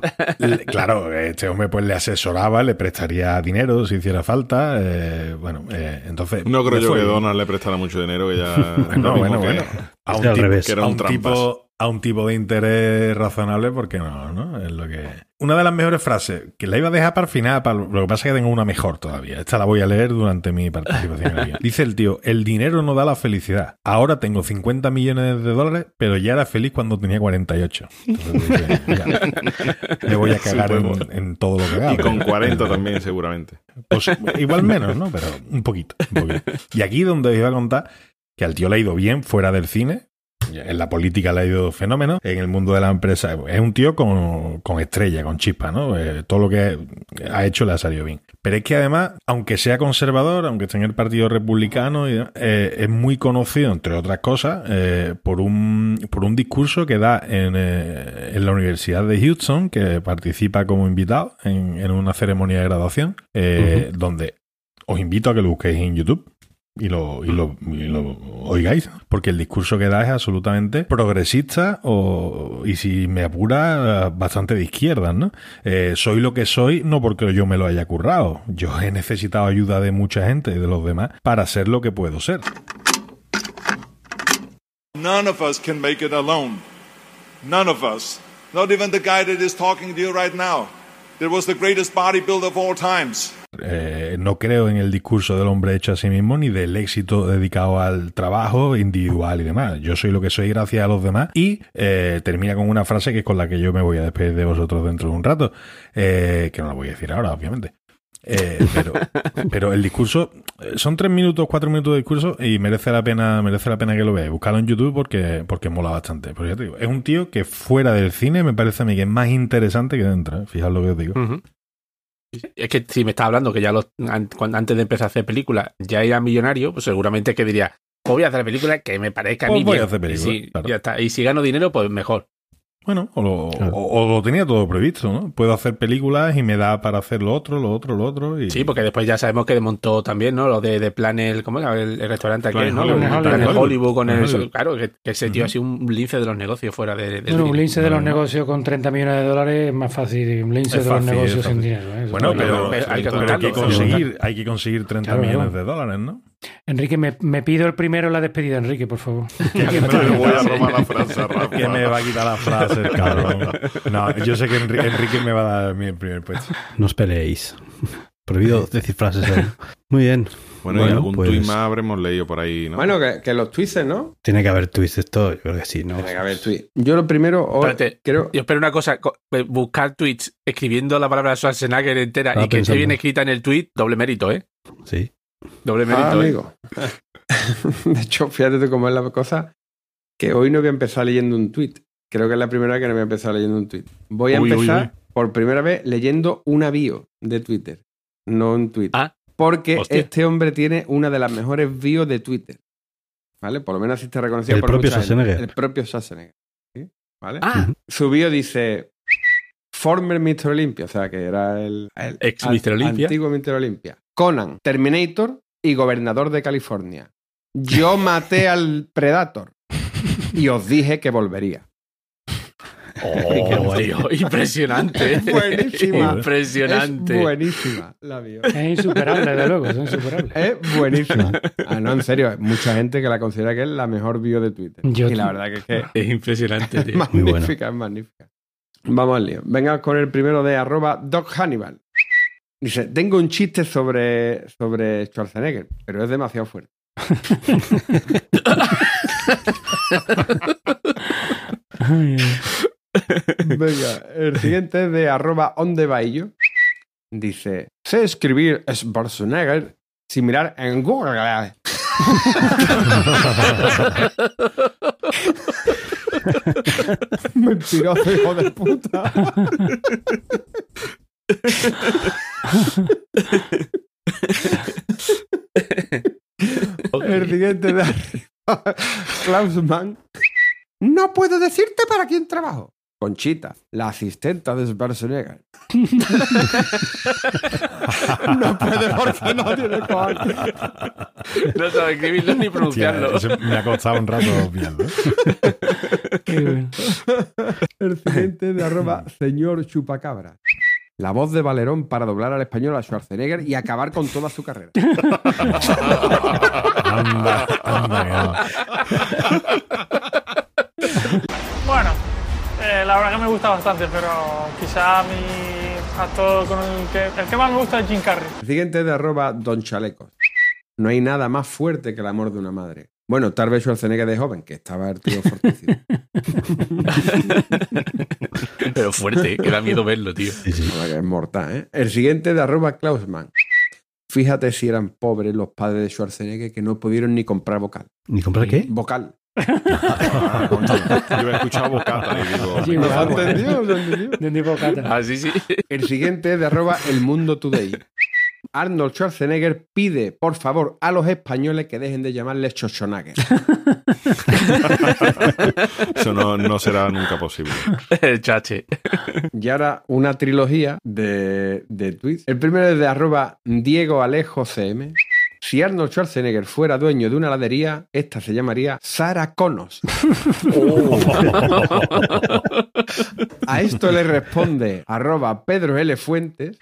Claro, este hombre pues le asesoraba, le prestaría dinero si hiciera falta. eh, bueno, eh, entonces. No creo yo fue que. Donald le prestara mucho dinero, que ya. [LAUGHS] No, bueno, que- bueno. A un, al tipo, revés. que era a un tipo, a un tipo de interés razonable, porque no, ¿no? Es lo que. Una de las mejores frases, que la iba a dejar para el final, para, lo que pasa es que tengo una mejor todavía. Esta la voy a leer durante mi participación aquí. Dice el tío, el dinero no da la felicidad. Ahora tengo 50 millones de dólares, pero ya era feliz cuando tenía 48. Entonces, mira, me voy a cagar en, pues, en todo lo que haga. Y con 40 también, seguramente. Pues igual menos, ¿no? Pero un poquito, un poquito. Y aquí donde os iba a contar que al tío le ha ido bien fuera del cine. En la política le ha ido fenómeno. En el mundo de la empresa es un tío con, con estrella, con chispa, ¿no? Eh, todo lo que ha hecho le ha salido bien. Pero es que además, aunque sea conservador, aunque esté en el Partido Republicano, y, eh, es muy conocido, entre otras cosas, eh, por, un, por un discurso que da en, en la Universidad de Houston, que participa como invitado en, en una ceremonia de graduación, donde os invito a que lo busquéis en YouTube y lo, y lo, oigáis, porque el discurso que da es absolutamente progresista o, y si me apura, bastante de izquierdas, ¿no? Eh, soy lo que soy no porque yo me lo haya currado, yo he necesitado ayuda de mucha gente de los demás para ser lo que puedo ser. None of us can make it alone. None of us. Not even the guy that is talking to right now. That was the greatest bodybuilder of all times. Eh, no creo en el discurso del hombre hecho a sí mismo ni del éxito dedicado al trabajo individual y demás. Yo soy lo que soy gracias a los demás. Y eh, termina con una frase que es con la que yo me voy a despedir de vosotros dentro de un rato, eh, que no la voy a decir ahora, obviamente. Eh, pero, pero el discurso eh, son tres minutos, cuatro minutos de discurso y merece la pena, merece la pena que lo veáis. Buscadlo en YouTube porque, porque mola bastante. Pero ya te digo, es un tío que fuera del cine me parece a mí que es más interesante que dentro. ¿eh? Fijaos lo que os digo. Es que si me está hablando que ya los, antes de empezar a hacer películas ya era millonario, pues seguramente que diría, pues voy a hacer películas que me parezca a Pues mí voy a bien. hacer películas, y, si, claro. ya está. y si gano dinero, pues mejor. Bueno, o lo, o- o lo tenía todo previsto, ¿no? Puedo hacer películas y me da para hacer lo otro, lo otro, lo otro. Y... Sí, porque después ya sabemos que montó también, ¿no? Lo de, de Planel, ¿cómo era? El, el restaurante aquel, ¿no? Hollywood. Hollywood, Hollywood. con el... Claro, que, que ese tío ha sido un lince de los negocios fuera de, Bueno, un lince de los negocios con 30 millones de dólares es más fácil. Un lince Es de fácil, los negocios sin dinero. ¿eh? Bueno, pero, hay que pero hay, que contarlo, conseguir, hay que conseguir 30 Claro, millones de dólares, ¿no? Enrique, me, me pido el primero en la despedida, Enrique, por favor. [LAUGHS] Te voy a robar la frase, [LAUGHS] Rafa. que me va a quitar la frase, cabrón. No, yo sé que Enri- Enrique me va a dar mi primer puesto. No os peleéis. Prohibido decir frases ahí. Muy bien. Bueno, y algún tuit más habremos leído por ahí, ¿no? Bueno, que, que los tweets, ¿no? Tiene que haber tweets esto, yo creo que sí, ¿no? Tiene que haber tweets. Yo lo primero, Espérate, creo... yo espero una cosa, co- eh, buscar tweets escribiendo la palabra Schwarzenegger entera Estaba y que esté bien escrita en el tweet, doble mérito, ¿eh? Sí. Doble mérito, Ah, amigo. [LAUGHS] De hecho, fíjate cómo es la cosa, que hoy no voy a empezar leyendo un tweet. Creo que es la primera vez que no voy a empezar leyendo un tweet. Voy a Uy, empezar uy. por primera vez leyendo una bio de Twitter, no un tweet. Ah, Porque hostia. este hombre tiene una de las mejores bios de Twitter. ¿Vale? Por lo menos así está reconocido El por propio. Schwarzenegger. El propio Schwarzenegger. ¿sí? ¿Vale? Ah, Su bio dice Former Mr. Olympia, o sea que era el, el Ex Mr. Olympia. Antiguo Mr. Olympia. Conan, Terminator y gobernador de California. Yo [LAUGHS] maté al Predator y os dije que volvería. oh, [LAUGHS] tío, [LAUGHS] impresionante. Buenísima. Impresionante. Es buenísima la bio. Es insuperable, desde luego, es insuperable. Es buenísima. Ah, no, en serio, mucha gente que la considera que es la mejor bio de Twitter. Yo- y la verdad que es que Es impresionante, es tío. Muy buena. magnífica, es magnífica. Vamos al lío. Venga con el primero de arroba Doc Hannibal. Dice, tengo un chiste sobre, sobre Schwarzenegger, pero es demasiado fuerte. [LAUGHS] Venga, el siguiente es de arroba ondebaillo. Dice, sé escribir Schwarzenegger sin mirar en Google. [LAUGHS] [LAUGHS] Mentiroso, hijo de puta. El siguiente de arriba, Klausman. No puedo decirte para quién trabajo. Conchita, la asistenta de Schwarzenegger. no puede porque no tiene cojones. No sabe escribirlo ni pronunciarlo. me ha costado un rato obviarlo. qué bueno. El siguiente de arroba señor chupacabra. La voz de Valerón para doblar al español a Schwarzenegger y acabar con toda su carrera. [LAUGHS] Anda, anda, que no. Eh, la verdad que me gusta bastante, pero quizá mi actor con el que, el que más me gusta es Jim Carrey. El siguiente es de arroba Don Chalecos. No hay nada más fuerte que el amor de una madre. Bueno, tal vez Schwarzenegger de joven, que estaba el tío fortísimo. [LAUGHS] Pero fuerte, ¿eh? que da miedo verlo, tío. Es mortal, ¿eh? El siguiente de arroba Klausman. Fíjate si eran pobres los padres de Schwarzenegger que no pudieron ni comprar vocal. ¿Ni comprar qué? Vocal. Yo he escuchado bocata y digo, Sí, ¿Lo guau, has guau. entendido? ¿Lo has entendido? De un tipo cata. Ah, sí, sí. El siguiente es de arroba El Mundo Today. Arnold Schwarzenegger pide, por favor, a los españoles que dejen de llamarle Schwarzenegger. [LAUGHS] eso no, no será nunca posible. El chache. Y ahora una trilogía de, de tweets. El primero es de arroba Diego Alejo CM. Si Arnold Schwarzenegger fuera dueño de una heladería, esta se llamaría Sara Conos. A esto le responde arroba Pedro L. Fuentes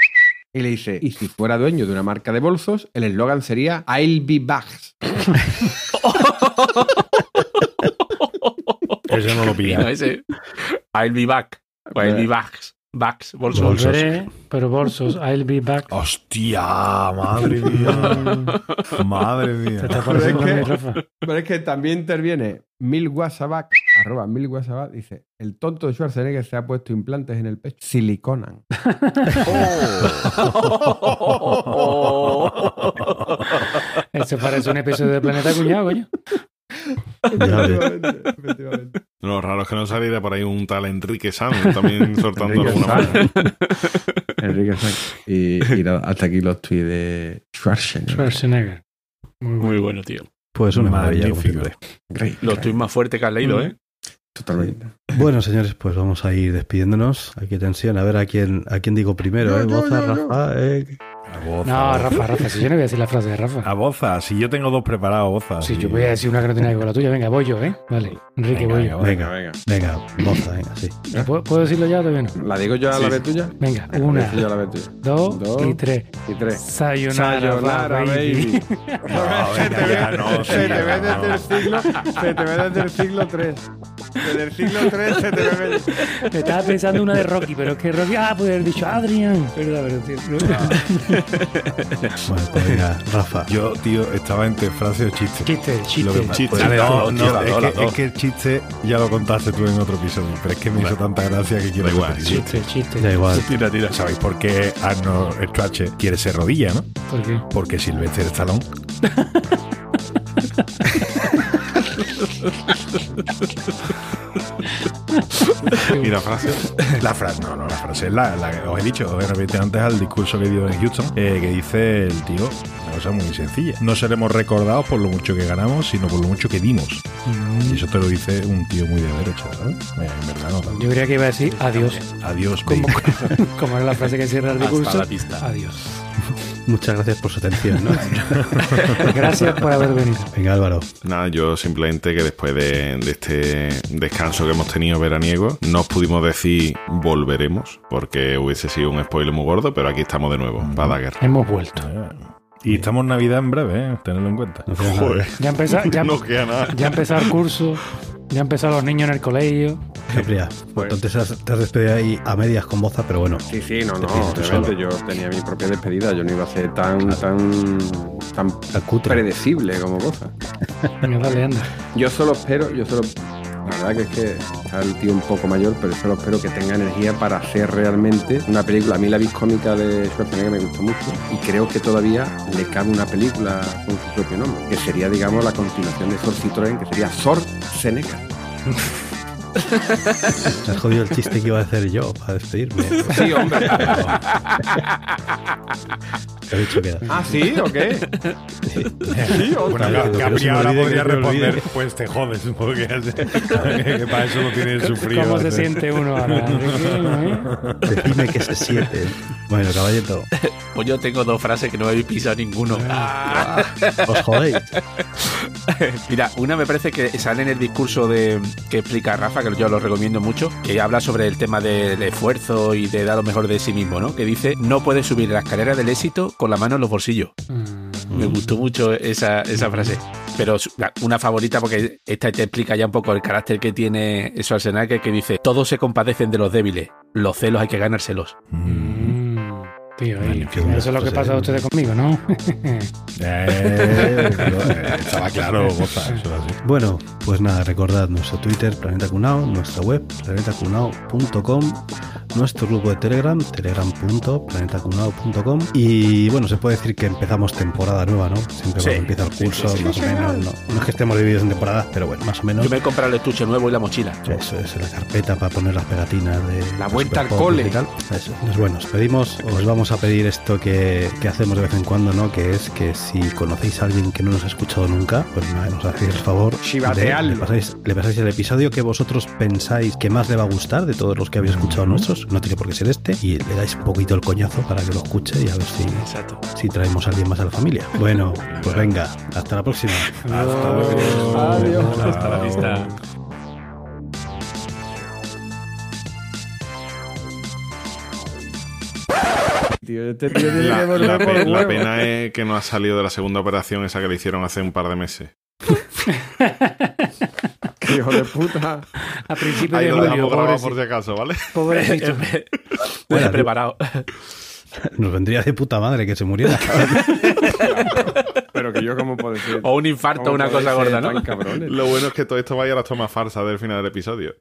y le dice, y si fuera dueño de una marca de bolsos, el eslogan sería I'll be bags. [LAUGHS] Eso no lo Y no pilla. ese. I'll be back. O I'll be back. Backs, bolsos. Volveré, pero bolsos, I'll be back. Hostia, madre mía. madre Te mía. es, que, pero es que también interviene Mil Wasabac, arroba Mil Wasabac, dice, el tonto de Schwarzenegger se ha puesto implantes en el pecho. Siliconan. [LAUGHS] Eso parece un episodio de Planeta Cuñado, coño. Efectivamente, efectivamente. Lo raro es que no saliera por ahí un tal Enrique Sanz también [LAUGHS] soltando Enrique alguna Sanz. mano. [LAUGHS] Enrique Sanz. Y, hasta aquí los tweets de Schwarzenegger. Schwarzenegger. Muy bueno, tío. Pues una maravilla, como Magnífico. siempre. Great, Los great. tweets más fuertes que has leído, ¿eh? Totalmente. Bueno, señores, pues vamos a ir despidiéndonos. Aquí tensión. A ver a quién, a quién digo primero, Yo, ¿eh? yo, Boza, yo, yo. Rafa, ¿eh? A Boza, No, Boza. Rafa, Rafa, si yo no voy a decir la frase de A Rafa. Boza, si yo tengo dos preparados, Boza. Si sí. yo voy a decir una que no tiene que ver con la tuya, venga, voy yo, ¿eh? Vale, Enrique, Venga, voy venga, yo. Venga, venga. venga, Boza, venga, sí. ¿Puedo, puedo decirlo ya o todavía no? ¿La digo yo a la Sí, vez tuya? Venga, una, la digo yo a la vez tuya. dos, Dos. y tres. Y tres. Sayonara, Sayonara, baby. [LAUGHS] No, venga, ya, no, sí, se te ve desde no. el siglo, se te ve desde el siglo 3. Desde el siglo 3 se te ve. Me estaba pensando una de Rocky, pero es que Rocky, ah, puede haber dicho Adrian. Verdad, pero [LAUGHS] [LAUGHS] venga, Rafa. Yo, tío, estaba entre frase o chiste. Chiste, chiste. Chiste. pues, Dale, no, no, es, que, es el chiste ya lo contaste tú en otro episodio, pero es que me hizo tanta gracia que quiero igual. Chiste, chiste. Da igual. Tira, tira. ¿Sabéis por qué Arnold Schwarzenegger quiere ser rodilla, no? ¿Por qué? Porque Sylvester Stallone. [LAUGHS] [LAUGHS] ¿Y la frase? La frase, no, no, la frase es la, la que os he dicho, os he repetido antes al discurso que dio en Houston, eh, que dice el tío una cosa muy sencilla. No seremos recordados por lo mucho que ganamos, sino por lo mucho que dimos. Y eso te lo dice un tío muy de derecha, ¿sabes? Eh, En verdad, no tanto. Yo creía que iba a decir adiós. Adiós, Como, [LAUGHS] como era la frase que cierra el Hasta discurso. la pista. Adiós. [LAUGHS] Muchas gracias por su atención, ¿no? [LAUGHS] Gracias por haber venido. Venga, Álvaro. Nada, yo simplemente que después de, de este descanso que hemos tenido veraniego, no os pudimos decir volveremos, porque hubiese sido un spoiler muy gordo, pero aquí estamos de nuevo, Badager. Hemos vuelto. Y estamos en Navidad en breve, ¿eh? tenedlo en cuenta. No nada. Ya empezó, ya, [LAUGHS] No queda nada. ya empezó el curso. Ya empezado los niños en el colegio. Capria, pues entonces has- te has despedido ahí a medias con Boza, pero bueno. Sí, sí, no, no, obviamente yo tenía mi propia despedida, yo no iba a ser tan, tan, tan Tan cutre. predecible como cosa. Venga, dale, anda. Yo solo espero, yo solo, la verdad que es que está el tío un poco mayor, pero solo espero que tenga energía para hacer realmente una película. A mí la vis cómica de Schwarzenegger me gustó mucho y creo que todavía le cabe una película con su propio nombre, que sería, digamos, la continuación de Sor Citroën, que sería Sor Seneca. [LAUGHS] Te has jodido el chiste que iba a hacer yo para despedirme. Sí, hombre. Te he dicho que ¿Ah, sí? ¿O qué? Sí, Bueno, Vale, Ga- que no se Gabriel me ahora podría me responder, pues te jodes, porque que, que para eso lo tiene sufrido. ¿Cómo se siente uno ahora? ¿eh? [LAUGHS] Decime que se siente. Bueno, caballito, Pues yo tengo dos frases que no me habéis pisado ninguno. os jodéis. Mira, una me parece que sale en el discurso de que explica Rafa, que yo lo recomiendo mucho, que habla sobre el tema del esfuerzo y de dar lo mejor de sí mismo, ¿no? Que dice, no puedes subir la escalera del éxito con la mano en los bolsillos. Mm. Me gustó mucho esa, esa frase. Pero una favorita porque esta te explica ya un poco el carácter que tiene Schwarzenegger que dice, todos se compadecen de los débiles, los celos hay que ganárselos. Mm, tío, ahí. Eso es lo que pasa a ustedes conmigo, ¿no? [LAUGHS] Eh, eh, estaba claro, Goza, eso era así. Bueno, pues nada, recordad nuestro Twitter, Planeta Cunao, nuestra web, planetacunao.com, nuestro grupo de Telegram, telegram.planetacunao.com y bueno, se puede decir que empezamos temporada nueva, ¿no? Siempre Sí. cuando empieza el curso, Sí, sí, más sí, o menos, no, no es que estemos divididos en temporadas, pero bueno, más o menos. Yo me he comprado el estuche nuevo y la mochila. Eso es, la carpeta para poner las pegatinas de La vuelta al cole. y tal. Eso. Pues bueno, os pedimos, os vamos a pedir esto que, que hacemos de vez en cuando, ¿no? Que es que si conocéis a alguien que no nos ha escuchado nunca, pues nada, nos hacéis el favor de, le, pasáis, le pasáis el episodio que vosotros pensáis que más le va a gustar de todos los que habéis escuchado nuestros, no tiene por qué ser este, y le dais un poquito el coñazo para que lo escuche y a ver si, Exacto. si traemos a alguien más a la familia. Bueno, pues venga, hasta la próxima. Hasta luego. Adiós. Hasta la vista. Tío, este tío tiene La, que volver la por pe- la huevo. pena es que no ha salido de la segunda operación esa que le hicieron hace un par de meses. [LAUGHS] Qué hijo de puta. A principios Ahí de lo julio, dejamos grabado por si acaso, ¿vale? pobrecito. [LAUGHS] Bueno, preparado. [LAUGHS] Nos vendría de puta madre que se muriera. Pero que yo como puedo decir. O un infarto, ¿Cómo una cosa gorda, ¿no? cabrones? Lo bueno es que todo esto vaya a las tomas farsas del final del episodio.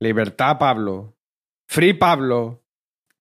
Libertad, Pablo. Free Pablo.